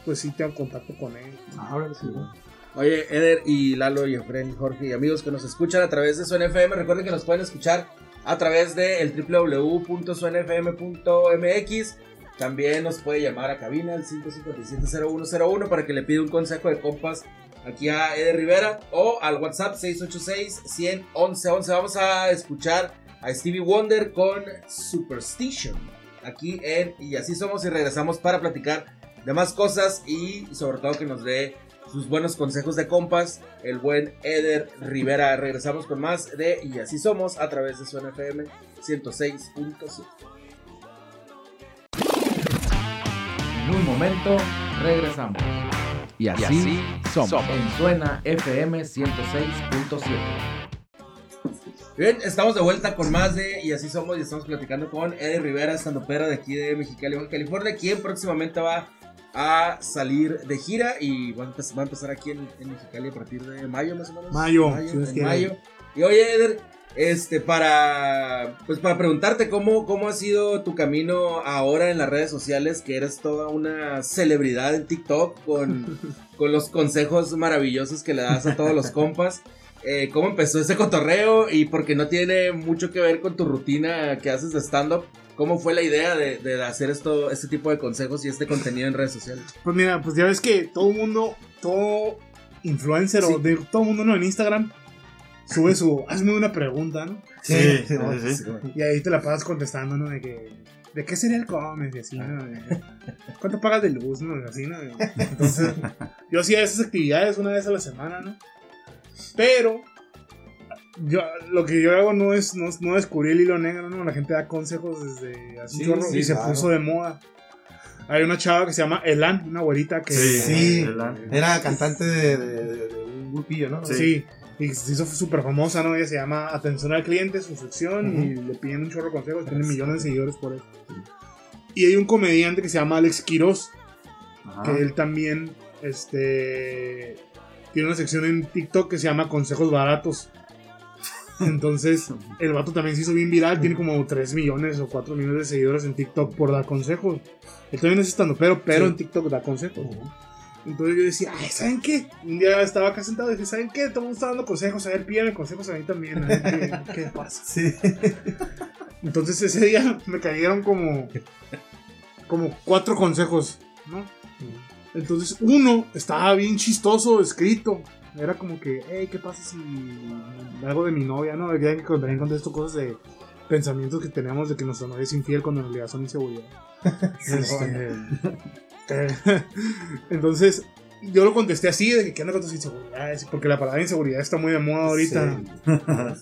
G: Pues sí, tengo contacto con él.
E: Ahora sí, ¿no?
C: Oye, Eder y Lalo y Efren, Jorge y amigos que nos escuchan a través de Suena FM, recuerden que nos pueden escuchar a través de el www.suenafm.mx. También nos puede llamar a cabina al 557-0101 para que le pida un consejo de compas aquí a Eder Rivera o al WhatsApp 686-111-11. Vamos a escuchar a Stevie Wonder con Superstition aquí en Y así somos y regresamos para platicar de más cosas y sobre todo que nos dé sus buenos consejos de compas, el buen Eder Rivera. Regresamos con más de Y así somos a través de su FM 106.7.
H: En un momento regresamos. Y así, somos. En Suena FM 106.7.
C: Bien, estamos de vuelta con más de Y así somos y estamos platicando con Eder Rivera, estando pera de aquí de Mexicali, Baja California, quien próximamente va a salir de gira y va a empezar, va a empezar aquí en, en Mexicali a partir de mayo más o menos.
G: Mayo,
C: mayo,
G: si
C: en mayo. Y oye, Eder, Este, para, pues para preguntarte cómo, cómo ha sido tu camino ahora en las redes sociales, que eres toda una celebridad en TikTok con, con los consejos maravillosos que le das a todos los compas. Eh, ¿Cómo empezó ese cotorreo? Y porque no tiene mucho que ver con tu rutina que haces de stand-up, ¿cómo fue la idea de, de hacer esto, este tipo de consejos y este contenido en redes sociales?
G: Pues mira, pues ya ves que todo el mundo, todo influencer o de todo el mundo ¿no? en Instagram sube su, hazme una pregunta, ¿no?
F: Sí, sí, sí, sí.
G: Y ahí te la pasas contestando, ¿no? De que, ¿de qué cereal comes? Y así, ¿Cuánto pagas de luz, no? Y así, ¿no? Entonces, yo hacía esas actividades una vez a la semana, ¿no? Pero, yo, lo que yo hago no es, no, no descubrir el hilo negro, ¿no? La gente da consejos desde hace un
E: Sí,
G: chorro
E: sí,
G: y se puso de moda. Hay una chava que se llama Elan, una güerita que...
F: Sí,
E: Sí, era cantante de, de- de- de un grupillo, ¿no?
G: Sí. Y se hizo súper famosa, ¿no? Ella se llama Atención al Cliente, su sección, y le piden un chorro de consejos, tiene millones de seguidores por eso. Y hay un comediante que se llama Alex Quiroz,
F: Ajá.
G: que él también, este, tiene una sección en TikTok que se llama Consejos Baratos. Entonces, el vato también se hizo bien viral, tiene como 3 millones o 4 millones de seguidores en TikTok por dar consejos. Él también es estando, pero, pero en TikTok da consejos. Entonces yo decía, ay, ¿saben qué? Un día estaba acá sentado y dije, ¿saben qué? Todo el mundo está dando consejos, a ver, pídame consejos a mí también, a ver qué, qué pasa.
E: Sí.
G: Entonces ese día me cayeron como, como cuatro consejos, ¿no? Entonces uno estaba bien chistoso escrito. Era como que, hey, ¿qué pasa si algo de mi novia, no? Ya que también contesto cosas de pensamientos que tenemos de que nuestra novia es infiel cuando en realidad son inseguridad. Este, eh, entonces, yo lo contesté así, de que ¿qué onda con tus inseguridades? Porque la palabra inseguridad está muy de moda ahorita.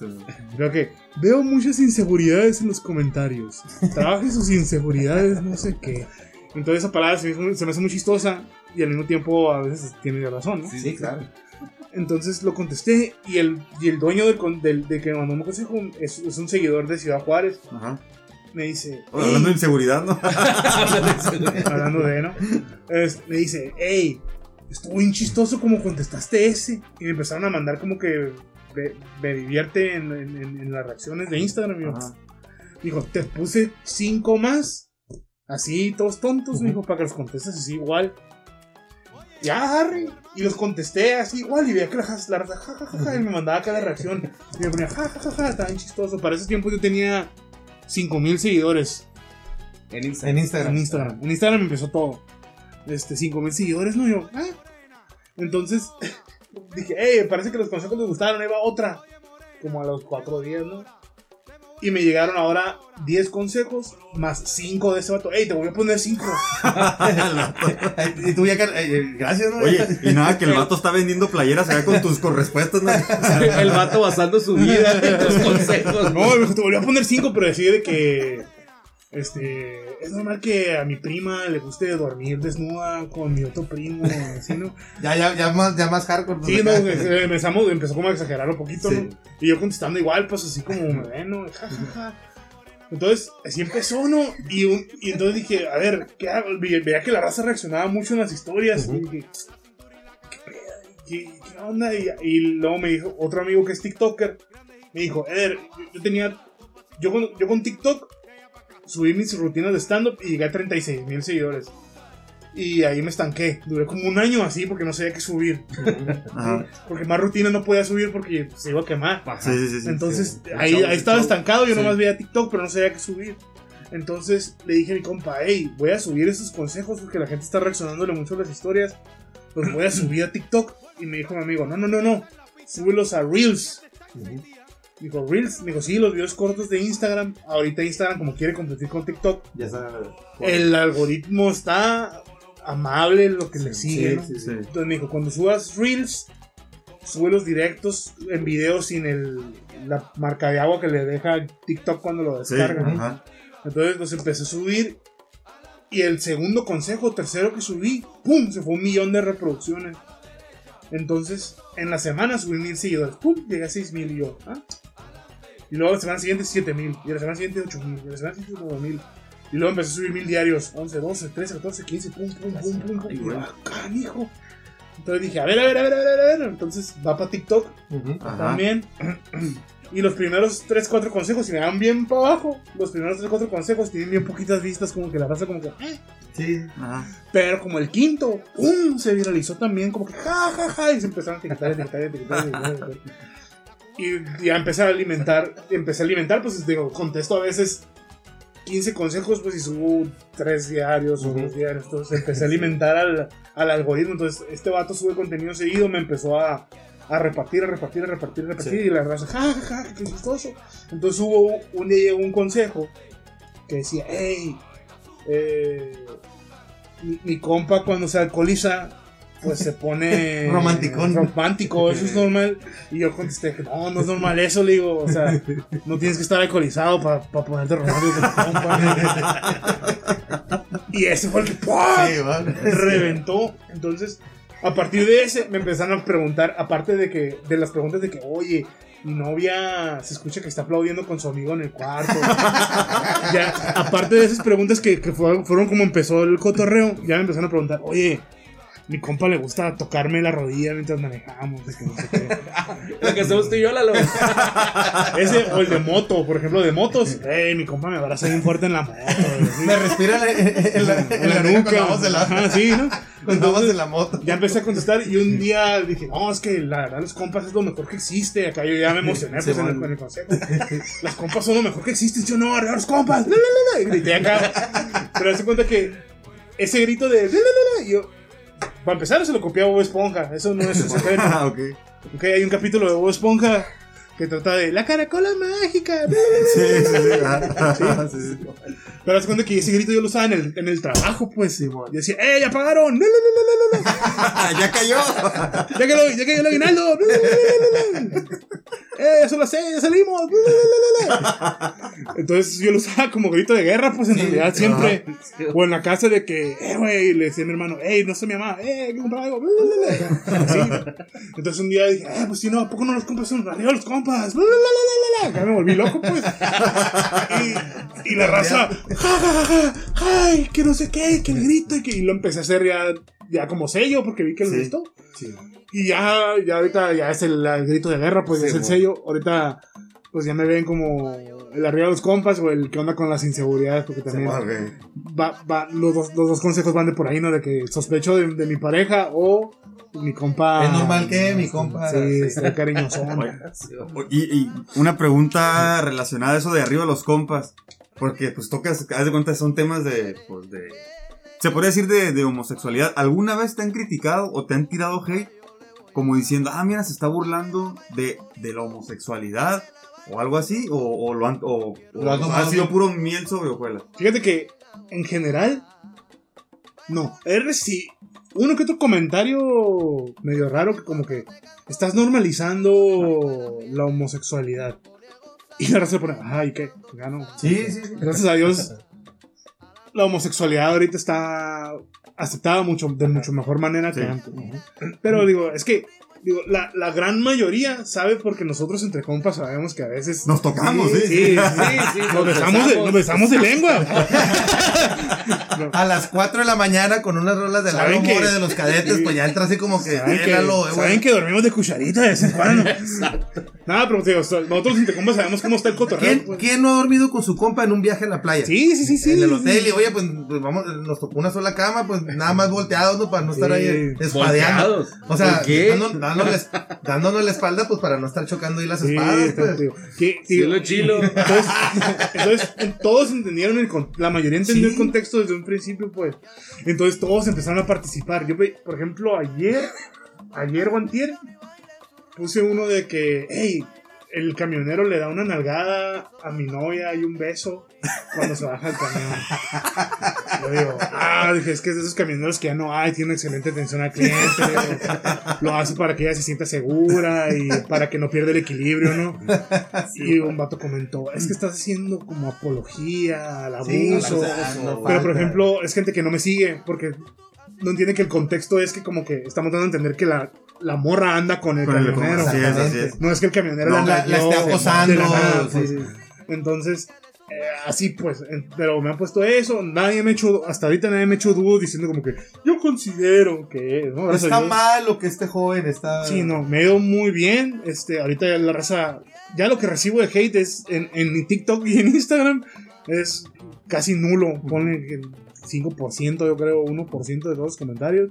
G: Creo que veo muchas inseguridades en los comentarios. Trabaje sus inseguridades, no sé qué. Entonces esa palabra se me, hace muy chistosa y al mismo tiempo a veces tiene razón, ¿no?
E: Sí, claro.
G: Entonces lo contesté y el, y el dueño del, del- de que me mandó un consejo es, es un seguidor de Ciudad Juárez.
F: Ajá.
G: Me dice,
F: hablando de inseguridad, ¿no?
G: hablando de, ¿no? Es- me dice, hey, estuvo bien chistoso como contestaste ese. Y me empezaron a mandar como que me, me divierte en, en- en- en las reacciones de Instagram.
F: Ajá.
G: Dijo, te puse cinco más. Así, todos tontos, me dijo, para que los contestes así igual. Ya, Harry. Y los contesté así igual. Y veía que la, ja- la raza, ja, ja, ja, ja, y me mandaba cada reacción. Y me ponía, ja, ja, ja, ja, estaba bien chistoso. Para ese tiempo yo tenía 5000 seguidores
C: En Instagram.
E: En Instagram.
G: en Instagram. En Instagram empezó todo. Este, 5000 seguidores, ¿no? Yo, ah. Entonces, dije, hey, parece que los consejos les gustaron, ahí va otra. Como a los cuatro días, ¿no? Y me llegaron ahora 10 consejos más 5 de ese vato. Hey, te voy a poner 5.
E: y tú ya, eh, eh, gracias, ¿no?
F: Oye, y nada, que el vato está vendiendo playeras allá con tus correspuestas, ¿no?
C: El vato basando su vida en tus consejos.
G: No, te volví a poner 5, pero decía de que. Este. Es normal que a mi prima le guste dormir desnuda con mi otro primo, así, ¿no?
E: Ya, ya, ya más, ya más hardcore.
G: Sí, no, eh, empezamos, empezó como a exagerar un poquito,
E: Sí.
G: ¿no? Y yo contestando igual, pues así como me ven, ¿no? Ja, ja, ja. Entonces, así empezó, ¿no? Y, un- y entonces dije, a ver, ¿qué hago? Ve- Veía que la raza reaccionaba mucho en las historias. Y dije, ¿qué onda? Y, y luego me dijo otro amigo que es TikToker, me dijo, Eder, yo tenía, yo con, yo con TikTok subí mis rutinas de stand-up y llegué a 36 mil seguidores. Y ahí me estanqué. Duré como un año así porque no sabía qué subir.
F: Ajá.
G: Porque más rutinas no podía subir porque se iba a quemar.
F: Sí, sí, sí, sí.
G: Entonces,
C: sí.
G: ahí,
C: show,
G: estaba
C: show.
G: estancado. Yo
C: Sí.
G: nomás veía TikTok, pero no sabía qué subir. Entonces le dije a mi compa, hey, voy a subir esos consejos porque la gente está reaccionándole mucho a las historias. Los voy a subir a TikTok. Y me dijo mi amigo, no, no, no, no. Súbelos a Reels. Dijo, Reels. Me dijo, sí, los videos cortos de Instagram. Ahorita Instagram, como quiere competir con TikTok,
E: Ya está.
G: el algoritmo está amable lo que le sigue. ¿no?
F: Sí.
G: Entonces me dijo, cuando subas Reels, sube los directos en video sin el, la marca de agua que le deja TikTok cuando lo
F: Sí,
G: descarga. ¿no? Entonces los empecé a subir. Y el segundo consejo, tercero que subí, ¡pum! Se fue un millón de reproducciones. Entonces, en la semana subí mil seguidores. ¡Pum! Llegué a seis mil y yo. ¿ah? Y luego la semana siguiente siete mil. Y la semana siguiente ocho mil. Y la semana siguiente nueve mil. Y luego empecé a subir mil diarios. 11, 12, 13, 14, 15. Pum, pum, pum, pum, pum. Y yo, ¡ah, canijo! Entonces dije, a ver, a ver, a ver, a ver, a ver. Entonces va para TikTok también. Y los primeros 3, 4 consejos, si me dan bien para abajo, los primeros 3, 4 consejos tienen bien poquitas vistas, como que la raza como que... "Eh".
E: Sí.
F: Ajá.
G: Pero como el quinto, ¡pum! se viralizó también, como que ja, ja, ja, y se empezaron a etiquetar, etiquetar, etiquetar, etiquetar, etiquetar. Y ya empecé a alimentar, empecé a alimentar, pues digo, contesto a veces 15 consejos, pues y subo 3 diarios o 2 diarios, entonces empecé a alimentar al, al algoritmo, entonces este vato sube contenido seguido, me empezó a, a repartir, a repartir, a repartir, a repartir, y la raza, ja, ja, ja, qué chistoso. Entonces hubo un día llegó un consejo que decía, hey, eh, mi, mi compa cuando se alcoholiza, pues se pone
E: Romanticón.
G: Romántico, eso es normal. Y yo contesté que no, no es normal eso, le digo. O sea, no tienes que estar alcoholizado para ponerte romántico con tu compa. y ese fue el que ¡pua!
E: Sí, vale.
G: reventó. Entonces, a partir de ese, me empezaron a preguntar, aparte de que, de las preguntas de que, oye, mi novia se escucha que está aplaudiendo con su amigo en el cuarto. ya, aparte de esas preguntas que, que fueron, fueron como empezó el cotorreo, ya me empezaron a preguntar, oye, mi compa le gusta tocarme la rodilla mientras manejamos. de que no sé qué".
C: Lo que hacemos tú y yo, Lalo.
G: Ese, o el de moto, por ejemplo, de motos. Ey, mi compa me abraza bien fuerte en la moto.
E: Me respira en la, en la, en la nuca cuando vamos en la,
G: Ajá, sí, ¿no?
E: cuando vamos en la moto.
G: Ya empecé a contestar y un día dije, no, es que la verdad los compas es lo mejor que existe. Acá yo ya me emocioné pues, en, el, en el consejo. Las compas son lo mejor que existe. Yo no, arriba los compas. La, la, la, la", Y grité acá. Pero hace cuenta que ese grito de... la, la, la, la, y yo, para empezar, se lo copié a Bob Esponja. Eso no es un secreto.
F: Ah, ok.
G: Ok, hay un capítulo de Bob Esponja que trata de la caracola mágica. bla, bla, bla".
F: Sí, sí, sí. Sí, sí.
G: Pero hace cuenta que ese grito yo lo usaba en el, en el trabajo, pues. Y decía, ¡eh, ya pagaron! ¡La, la, la, la, la, la!
F: ya cayó.
G: ¡Ya cayó, ya cayó el aguinaldo! ¡Eh, eso lo sé! ¡Ya salimos! ¡Bla, bla, bla, bla, bla! Entonces yo lo usaba como grito de guerra, pues en realidad siempre. O en la casa de que, ¡eh, güey! Le decía a mi hermano, ¡eh, no sé mi mamá! ¡eh, que comprar algo! Así. Entonces un día dije, ¡eh, pues si no, ¿a poco no los compras son arriba los compas? Ya me volví loco, pues. Y, y la raza, ¡ja, ja, ja, ja! ¡ay, que no sé qué! ¡que el grito! Y, que, y lo empecé a hacer ya, ya como sello porque vi que
F: Sí.
G: gustó. Y ya, ya ahorita ya es el, el grito de guerra, pues
C: Sí,
G: es el sello. Ahorita, pues ya me ven como el arriba de los compas o el que onda con las inseguridades, porque también va, va, los, dos, los dos consejos van de por ahí, ¿no? De que sospecho de, de mi pareja o mi compa.
E: Es normal que mi compa.
G: Sí,
E: sí.
G: está cariñosón.
F: O- Y, y una pregunta relacionada a eso de arriba los compas. Porque pues tocas, haz de cuenta, son temas de, pues de... Se podría decir de, de homosexualidad. ¿Alguna vez te han criticado o te han tirado hate? Como diciendo, ah, mira, se está burlando de, de la homosexualidad. O algo así. O, o lo han, o,
E: Lo
F: o ha sido puro miel sobre hojuelas.
G: Fíjate que en general, no. Er, sí, uno que otro comentario medio raro que como que estás normalizando la homosexualidad. Y la raza se pone, ay, ¿qué? Ya no.
E: Sí, sí, sí.
G: Gracias a Dios, la homosexualidad ahorita está aceptada mucho, de mucho mejor manera que
F: Sí.
G: antes. Pero digo, es que digo, la, la gran mayoría sabe porque nosotros entre compas sabemos que a veces
F: Nos tocamos, sí.
G: Sí, sí,
C: sí,
G: nos, besamos de, nos besamos de lengua.
E: A las 4 de la mañana con unas rolas de
G: ¿Saben
E: Lalo
G: que-
E: More de los cadetes, pues ya entra así como que.
G: Saben
E: eh,
G: que,
E: Lalo, eh,
G: saben que dormimos de cucharita de vez en cuando. Nada, pero digo, nosotros entre compas sabemos cómo está el cotorreo.
E: ¿Quién,
G: pues.
E: quién no ha dormido con su compa en un viaje a la playa?
G: Sí, sí, sí, sí.
E: en el
G: sí.
E: hotel y oye pues, pues, vamos nos tocó una sola cama pues nada más volteados ¿no? para no estar
G: Sí,
E: ahí espadeando o sea
C: ¿Por qué?
E: Dándonos la espalda pues para no estar chocando ahí las
G: Sí,
E: espadas pues.
C: Sí, lo chilo.
G: Entonces, entonces en- todos entendieron el la mayoría entendió
E: Sí.
G: el contexto desde un principio, pues. Entonces todos empezaron a participar. Yo, por ejemplo, ayer, ayer o antier, puse uno de que, hey, el camionero le da una nalgada a mi novia y un beso cuando se baja el camión. Yo digo, ah, dije, es que es de esos camioneros que ya no hay, tiene excelente atención al cliente, lo hace para que ella se sienta segura y para que no pierda el equilibrio, ¿no? y un vato comentó, es que estás haciendo como apología al
E: Sí,
G: abuso.
E: sea, no
G: Pero, por ejemplo, es gente que no me sigue porque no entiende que el contexto es que como que estamos dando a entender que la, la morra anda con el
F: Con el-
G: camionero.
F: así es, así es.
G: No es que el camionero
E: No,
G: la,
E: la- la
G: engañó
E: esté acosando, sí.
G: pues. Entonces, Eh, así pues, pero me han puesto eso, nadie me ha hecho, hasta ahorita nadie me ha hecho dúos diciendo como que yo considero que, ¿no?
E: Está
G: Dios.
E: mal lo que este joven está.
G: Sí, no, me ha ido muy bien. Este, ahorita ya la raza, ya lo que recibo de hate es en, en mi TikTok y en Instagram es casi nulo. Ponle que el 5%, yo creo, 1% de todos los comentarios.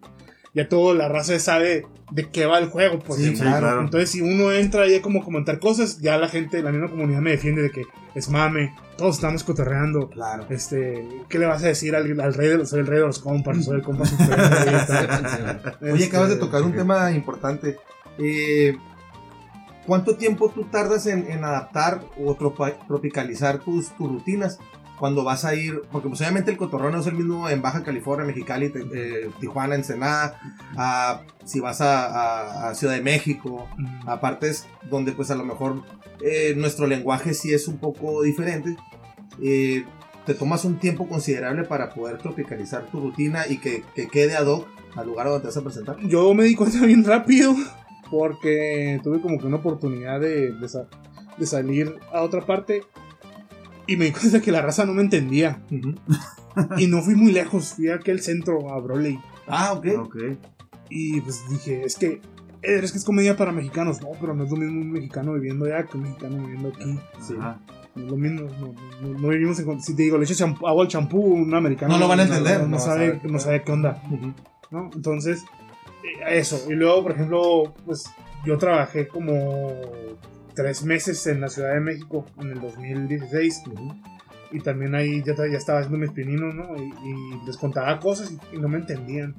G: Ya toda la raza sabe de qué va el juego. Pues,
E: Sí, claro.
G: Entonces, si uno entra ahí como comentar cosas, ya la gente, la misma comunidad me defiende de que es mame, todos estamos cotorreando.
E: Claro.
G: Este, ¿qué le vas a decir al, al rey de los, soy el rey de los compas, soy el compa tal.
E: Oye,
G: Este,
E: acabas de tocar un tema importante. Eh, ¿Cuánto tiempo tú tardas en, en adaptar o tropa- tropicalizar tus, tus rutinas? Cuando vas a ir, porque pues obviamente el cotorreo no es el mismo en Baja California, Mexicali, eh, Tijuana, Ensenada, a- si vas a, a- a Ciudad de México, a partes donde pues a lo mejor eh, nuestro lenguaje sí es un poco diferente. Eh, te tomas un tiempo considerable para poder tropicalizar tu rutina y que, que quede ad hoc al lugar donde te vas a presentar.
G: yo me di cuenta bien rápido porque tuve como que una oportunidad de, de de salir a otra parte y me di cuenta que la raza no me entendía y no fui muy lejos, fui a aquel centro a Broly
E: Ah, ok.
F: Ok.
G: y pues dije, es que eh, es que es comedia para mexicanos, no, pero no es lo mismo un mexicano viviendo allá que un mexicano viviendo aquí.
F: Ajá.
G: No es lo mismo, no, no- no vivimos en... Si te digo, le echas champú- agua al champú, un americano...
E: No lo van a entender,
G: No,
E: no va a
G: sabe,
E: saber
G: no sabe qué onda. ¿no? Entonces, eh, eso. Y luego, por ejemplo, pues yo trabajé como tres meses en la Ciudad de México en el 2016. Y también ahí ya, ya estaba haciendo mis pininos, ¿no? Y, y les contaba cosas y, y no me entendían.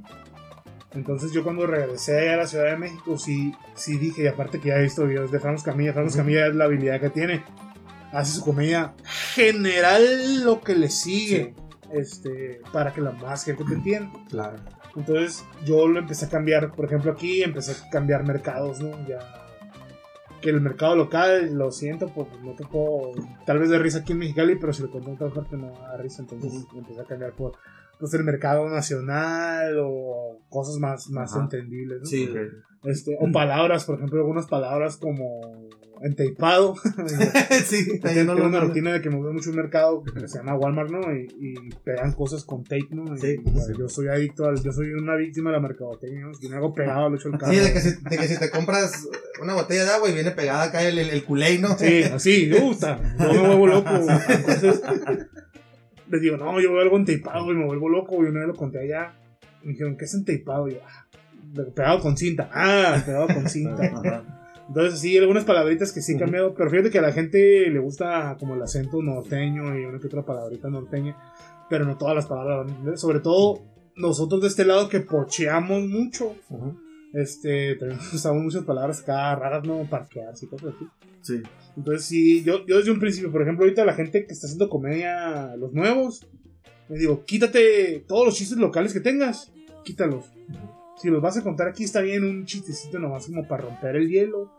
G: Entonces yo cuando regresé a la Ciudad de México sí, sí dije, y aparte que ya he visto videos de Franz Camilla, Franz Camilla es la habilidad que tiene. Hace su comedia general lo que le sigue. Este, para que la más gente te entienda.
E: Claro.
G: Entonces yo lo empecé a cambiar, por ejemplo aquí empecé a cambiar mercados, ¿no? Ya que el mercado local, lo siento, pues no te puedo, tal vez de risa aquí en Mexicali, pero si lo conté otra parte no da risa, entonces empecé a cambiar por pues, el mercado nacional o cosas más, más
F: Ajá.
G: entendibles, ¿no?
E: Sí.
F: Ok.
G: Este, o palabras, por ejemplo, algunas palabras como enteipado.
E: sí,
G: Tengo
E: no lo
G: una rutina de que me voy mucho un mercado que se llama Walmart, ¿no? Y, y pegan cosas con tape, ¿no? Y,
E: Sí,
G: pues,
E: sí.
G: Yo soy adicto al, yo soy una víctima de la mercadotecnia, ¿no? Si me hago pegado, lo echo el carro.
E: Sí, de que, si, de que si te compras una botella de agua y viene pegada acá el, el, el culé, ¿no?
G: Sí, así, me gusta. Yo me vuelvo loco. Entonces, les digo, no, yo veo algo enteipado y me vuelvo loco. Y una vez lo conté allá. Me dijeron, ¿qué es enteipado? Y yo, ah, pegado con cinta. Ah, pegado con cinta. Entonces, sí, algunas palabritas que sí he cambiado. Pero fíjate que a la gente le gusta como el acento norteño y una que otra palabrita norteña. Pero no todas las palabras. Sobre todo nosotros de este lado que pocheamos mucho. Este, tenemos, usamos muchas palabras acá raras, ¿no? Parquearse y cosas así.
F: Sí.
G: Entonces, sí, yo, yo desde un principio, por ejemplo, ahorita la gente que está haciendo comedia, los nuevos, les digo, quítate todos los chistes locales que tengas, quítalos. Si los vas a contar aquí, está bien un chistecito nomás como para romper el hielo,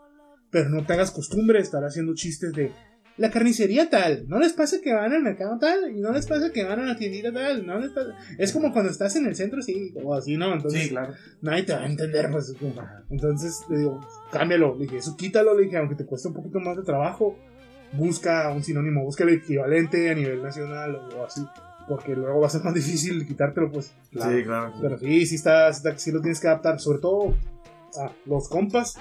G: pero no te hagas costumbre de estar haciendo chistes de la carnicería tal, no les pasa que van al mercado tal, y no les pasa que van a la tiendita tal, no les pasa. Es como cuando estás en el centro, sí, o así, ¿no? Entonces,
E: Sí, claro.
G: nadie te va a entender, pues. Entonces le digo, cámbialo. Le dije, eso quítalo. Le dije, aunque te cueste un poquito más de trabajo, busca un sinónimo, busca el equivalente a nivel nacional o así. Porque luego va a ser más difícil quitártelo, pues.
F: Sí, claro.
G: Pero sí, sí, está- sí lo tienes que adaptar. Sobre todo a los compas.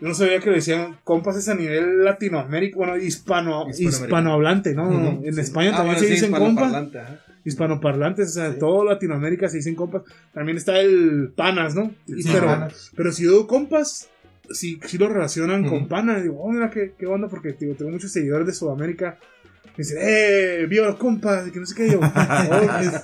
G: Yo no sabía que le decían compas es a nivel Latinoamérica, bueno, hispano, hispanohablante, ¿no? En
E: sí.
G: España
C: Ah,
G: también
C: bueno,
G: se
C: sí,
G: dicen compas
C: ajá.
G: hispanoparlantes, o sea, todo Latinoamérica se dicen compas. También está el panas, ¿no? Pero,
E: panas.
G: pero si digo compas, sí, sí lo relacionan con panas. Digo, oh, mira qué, qué onda, porque digo, tengo muchos seguidores de Sudamérica. Me dicen, eh, viva los compas, que no sé qué yo. Oh,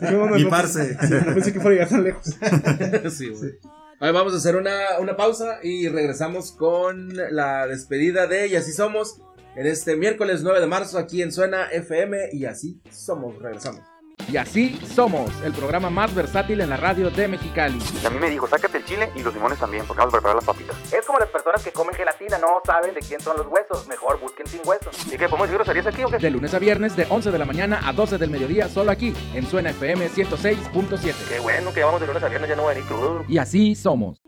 G: ¿qué onda?
F: Mi
G: No,
F: parce.
G: sí, no pensé que fuera llegar tan lejos.
C: Sí, güey. A ver, vamos a hacer una, una pausa y regresamos con la despedida de Y así somos en este miércoles 9 de marzo aquí en Suena FM y así somos. Regresamos.
H: Y así somos, el programa más versátil en la radio de Mexicali.
D: Y a mí me dijo, sácate el chile y los limones también, porque vamos a preparar las papitas. Es como las personas que comen gelatina, no saben de quién son los huesos. Mejor busquen sin huesos. ¿Y qué, podemos decir groserías aquí o qué?
H: De lunes a viernes, de 11 de la mañana a 12 del mediodía, solo aquí, en Suena FM 106.7.
D: Qué bueno que vamos de lunes a viernes, ya no voy a venir crudo.
H: Y así somos.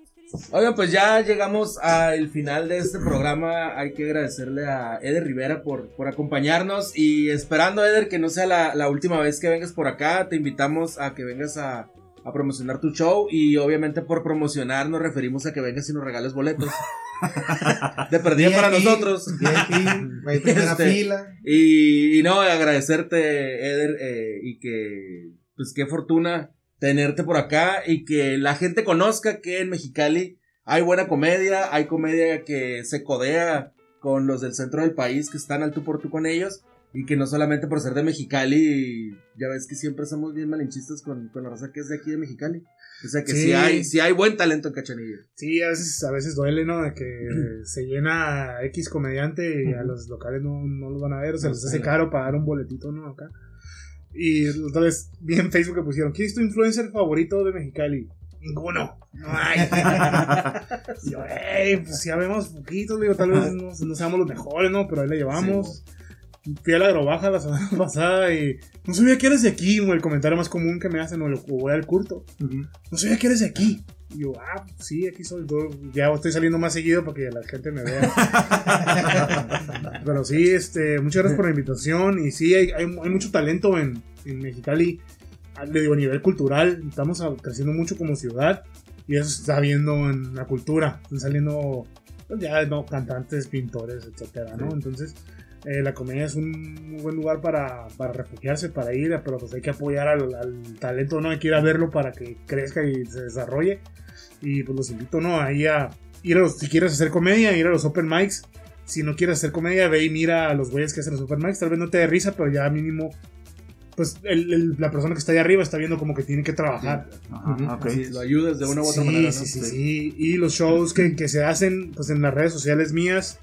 C: Oigan, pues ya llegamos al final de este programa. Hay que agradecerle a Eder Rivera por, por acompañarnos. Y esperando, Eder, que no sea la, la última vez que vengas por acá, te invitamos a que vengas a, a promocionar tu show. Y obviamente por promocionar nos referimos a que vengas y nos regales boletos. de perdida para nosotros.
E: Primera
C: Este,
E: fila.
C: Y, y no, agradecerte, Eder, eh, y que, pues qué fortuna tenerte por acá y que la gente conozca que en Mexicali hay buena comedia, hay comedia que se codea con los del centro del país que están al tú por tú con ellos y que no solamente por ser de Mexicali, ya ves que siempre somos bien malinchistas con, con la raza que es de aquí de Mexicali. O sea que
G: Sí.
C: sí, hay, sí hay buen talento en Cachanilla.
G: Sí, a veces, a veces duele, ¿no? De que se llena X comediante y a los locales no, no los van a ver, o
E: No,
G: les hace caro pagar un boletito, ¿no? Acá. Y entonces vi en Facebook que pusieron, ¿quién es tu influencer favorito de Mexicali? Ninguno. No hay. Yo, "Ey, pues ya vemos poquitos, digo, tal vez no, no seamos los mejores, ¿no? Pero ahí le llevamos. Fui a la agrobaja la semana pasada y no sabía que eres de aquí, o el comentario más común que me hacen, o, lo- o voy al curto. No sabía que eres de aquí. Y yo, ah, sí, aquí soy. Yo ya estoy saliendo más seguido para que la gente me vea. Pero sí, este, muchas gracias por la invitación. Y sí, hay, hay, hay mucho talento en, en Mexicali. ah, Le digo, a nivel cultural, estamos creciendo mucho como ciudad. Y eso se está viendo en la cultura. Están saliendo pues, ya no cantantes, pintores, etcétera, ¿no? Entonces, eh, la comedia es un muy buen lugar para, para refugiarse, para ir, pero pues hay que apoyar al, al talento, ¿no? Hay que ir a verlo para que crezca y se desarrolle. Y pues los invito, ¿no? Ahí a ir a los, si quieres hacer comedia, ir a los open mics. Si no quieres hacer comedia, ve y mira a los güeyes que hacen los open mics. Tal vez no te dé risa, pero ya mínimo, pues el- el- la persona que está ahí arriba está viendo como que tiene que trabajar.
F: Ajá,
C: lo ayudas de una u otra
G: sí,
C: manera. ¿no?
G: Sí, sí, sí. Y los shows que, que se hacen pues, en las redes sociales mías.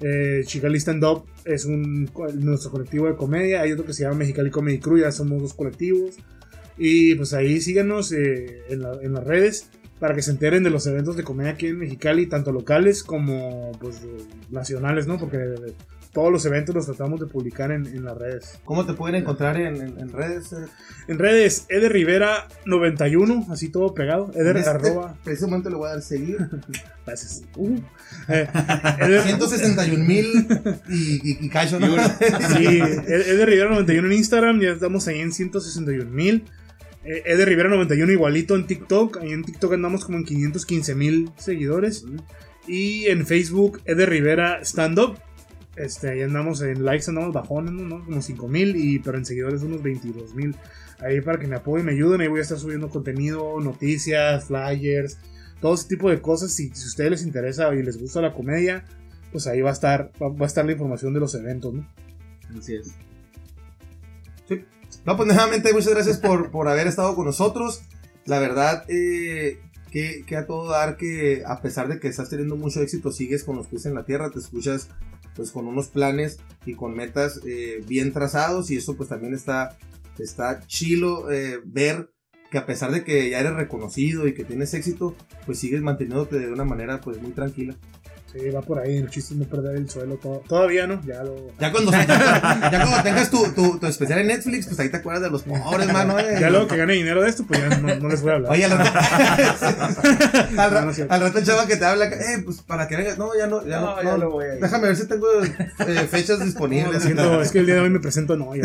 G: Eh, Chicali Stand Up es un, nuestro colectivo de comedia. Hay otro que se llama Mexicali Comedy Crew. Ya somos dos colectivos. Y pues ahí síganos eh, en, la- en las redes para que se enteren de los eventos de comedia aquí en Mexicali, tanto locales como pues, nacionales, ¿no? Porque todos los eventos los tratamos de publicar en, en las redes.
E: ¿Cómo te pueden encontrar en, en- en redes? eh?
G: En redes, Eder Rivera 91, así todo pegado. Eder
E: En este
G: arroba.
E: preciso momento le voy a dar seguir.
G: Gracias. Uh. Eh, Eder-
E: 161 mil y, y, y cacho, ¿no?
G: Sí, Ed- Eder Rivera 91 en Instagram, ya estamos ahí en 161 mil. Eh, Eder Rivera 91 igualito en TikTok, ahí en TikTok andamos como en 515 mil seguidores. Y en Facebook, Eder Rivera Stand Up. Este, ahí andamos en likes, andamos bajones, ¿no? Como 5 mil, y, pero en seguidores unos 22 mil. Ahí para que me apoyen, me ayuden, ahí voy a estar subiendo contenido, noticias, flyers, todo ese tipo de cosas. Si, si a ustedes les interesa y les gusta la comedia, pues ahí va a estar, va, va a estar la información de los eventos, ¿no?
C: Así es.
E: No, pues nuevamente muchas gracias por, por haber estado con nosotros. La verdad, eh, que, que a todo dar que a pesar de que estás teniendo mucho éxito, sigues con los pies en la tierra, te escuchas pues con unos planes y con metas eh, bien trazados y eso pues también está, está chilo eh, ver que a pesar de que ya eres reconocido y que tienes éxito, pues sigues manteniéndote de una manera pues muy tranquila.
G: Sí, va por ahí, el chiste es no perder el suelo. to- Todavía no, ya lo.
E: Ya cuando, ya cuando tengas tu, tu, tu especial en Netflix, pues ahí te acuerdas de los pobres, mano. eh.
G: Ya luego que gane dinero de esto, pues ya no, no les voy a hablar.
E: Oye, al rato, al, ra-
G: No, no es cierto.
E: al rato el chava que te habla, eh, pues para que vengas, no, ya no, ya no,
C: No, ya
E: no,
C: no voy a ir.
E: déjame ver si tengo eh, fechas disponibles.
G: lo siento, es que el día de hoy me presento, no, ya.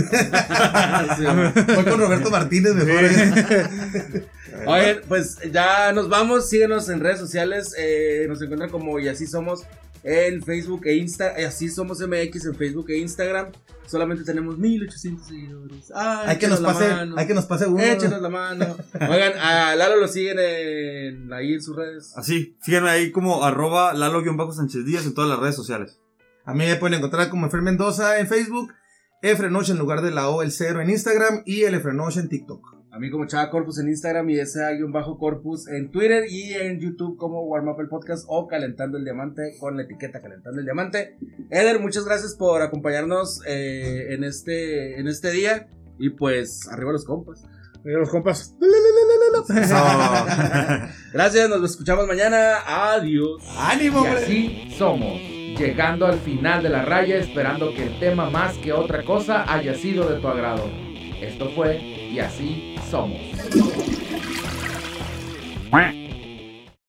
E: Voy con Roberto Martínez mejor. eh.
C: Oigan, pues ya nos vamos. Síguenos en redes sociales. eh, nos encuentran como y así somos en Facebook e Instagram. Así somos MX en Facebook e Instagram. Solamente tenemos 1800 seguidores. Ay,
E: Hay que nos
C: échenos la
E: pase,
C: mano.
E: hay que nos pase uno.
C: Échenos la mano. Oigan, a Lalo lo siguen en, ahí en sus redes.
F: Así, síganme ahí como arroba lalo-sánchez Díaz en todas las redes sociales.
E: A mí me pueden encontrar como Efren Mendoza en Facebook, Efrenoche en lugar de la O, el cero en Instagram y el Efrenoche en TikTok.
C: A mí como Chava Corpus en Instagram y ese bajo Corpus en Twitter y en YouTube como Warm Up el Podcast o Calentando el Diamante con la etiqueta Calentando el Diamante. Eder, muchas gracias por acompañarnos eh, en, este, en este día y pues arriba los compas.
G: Oye, los compas.
C: Gracias, nos escuchamos mañana. Adiós.
E: ¡Ánimo,
H: Y así somos, llegando al final de la raya esperando que el tema más que otra cosa haya sido de tu agrado. Esto fue Y así somos.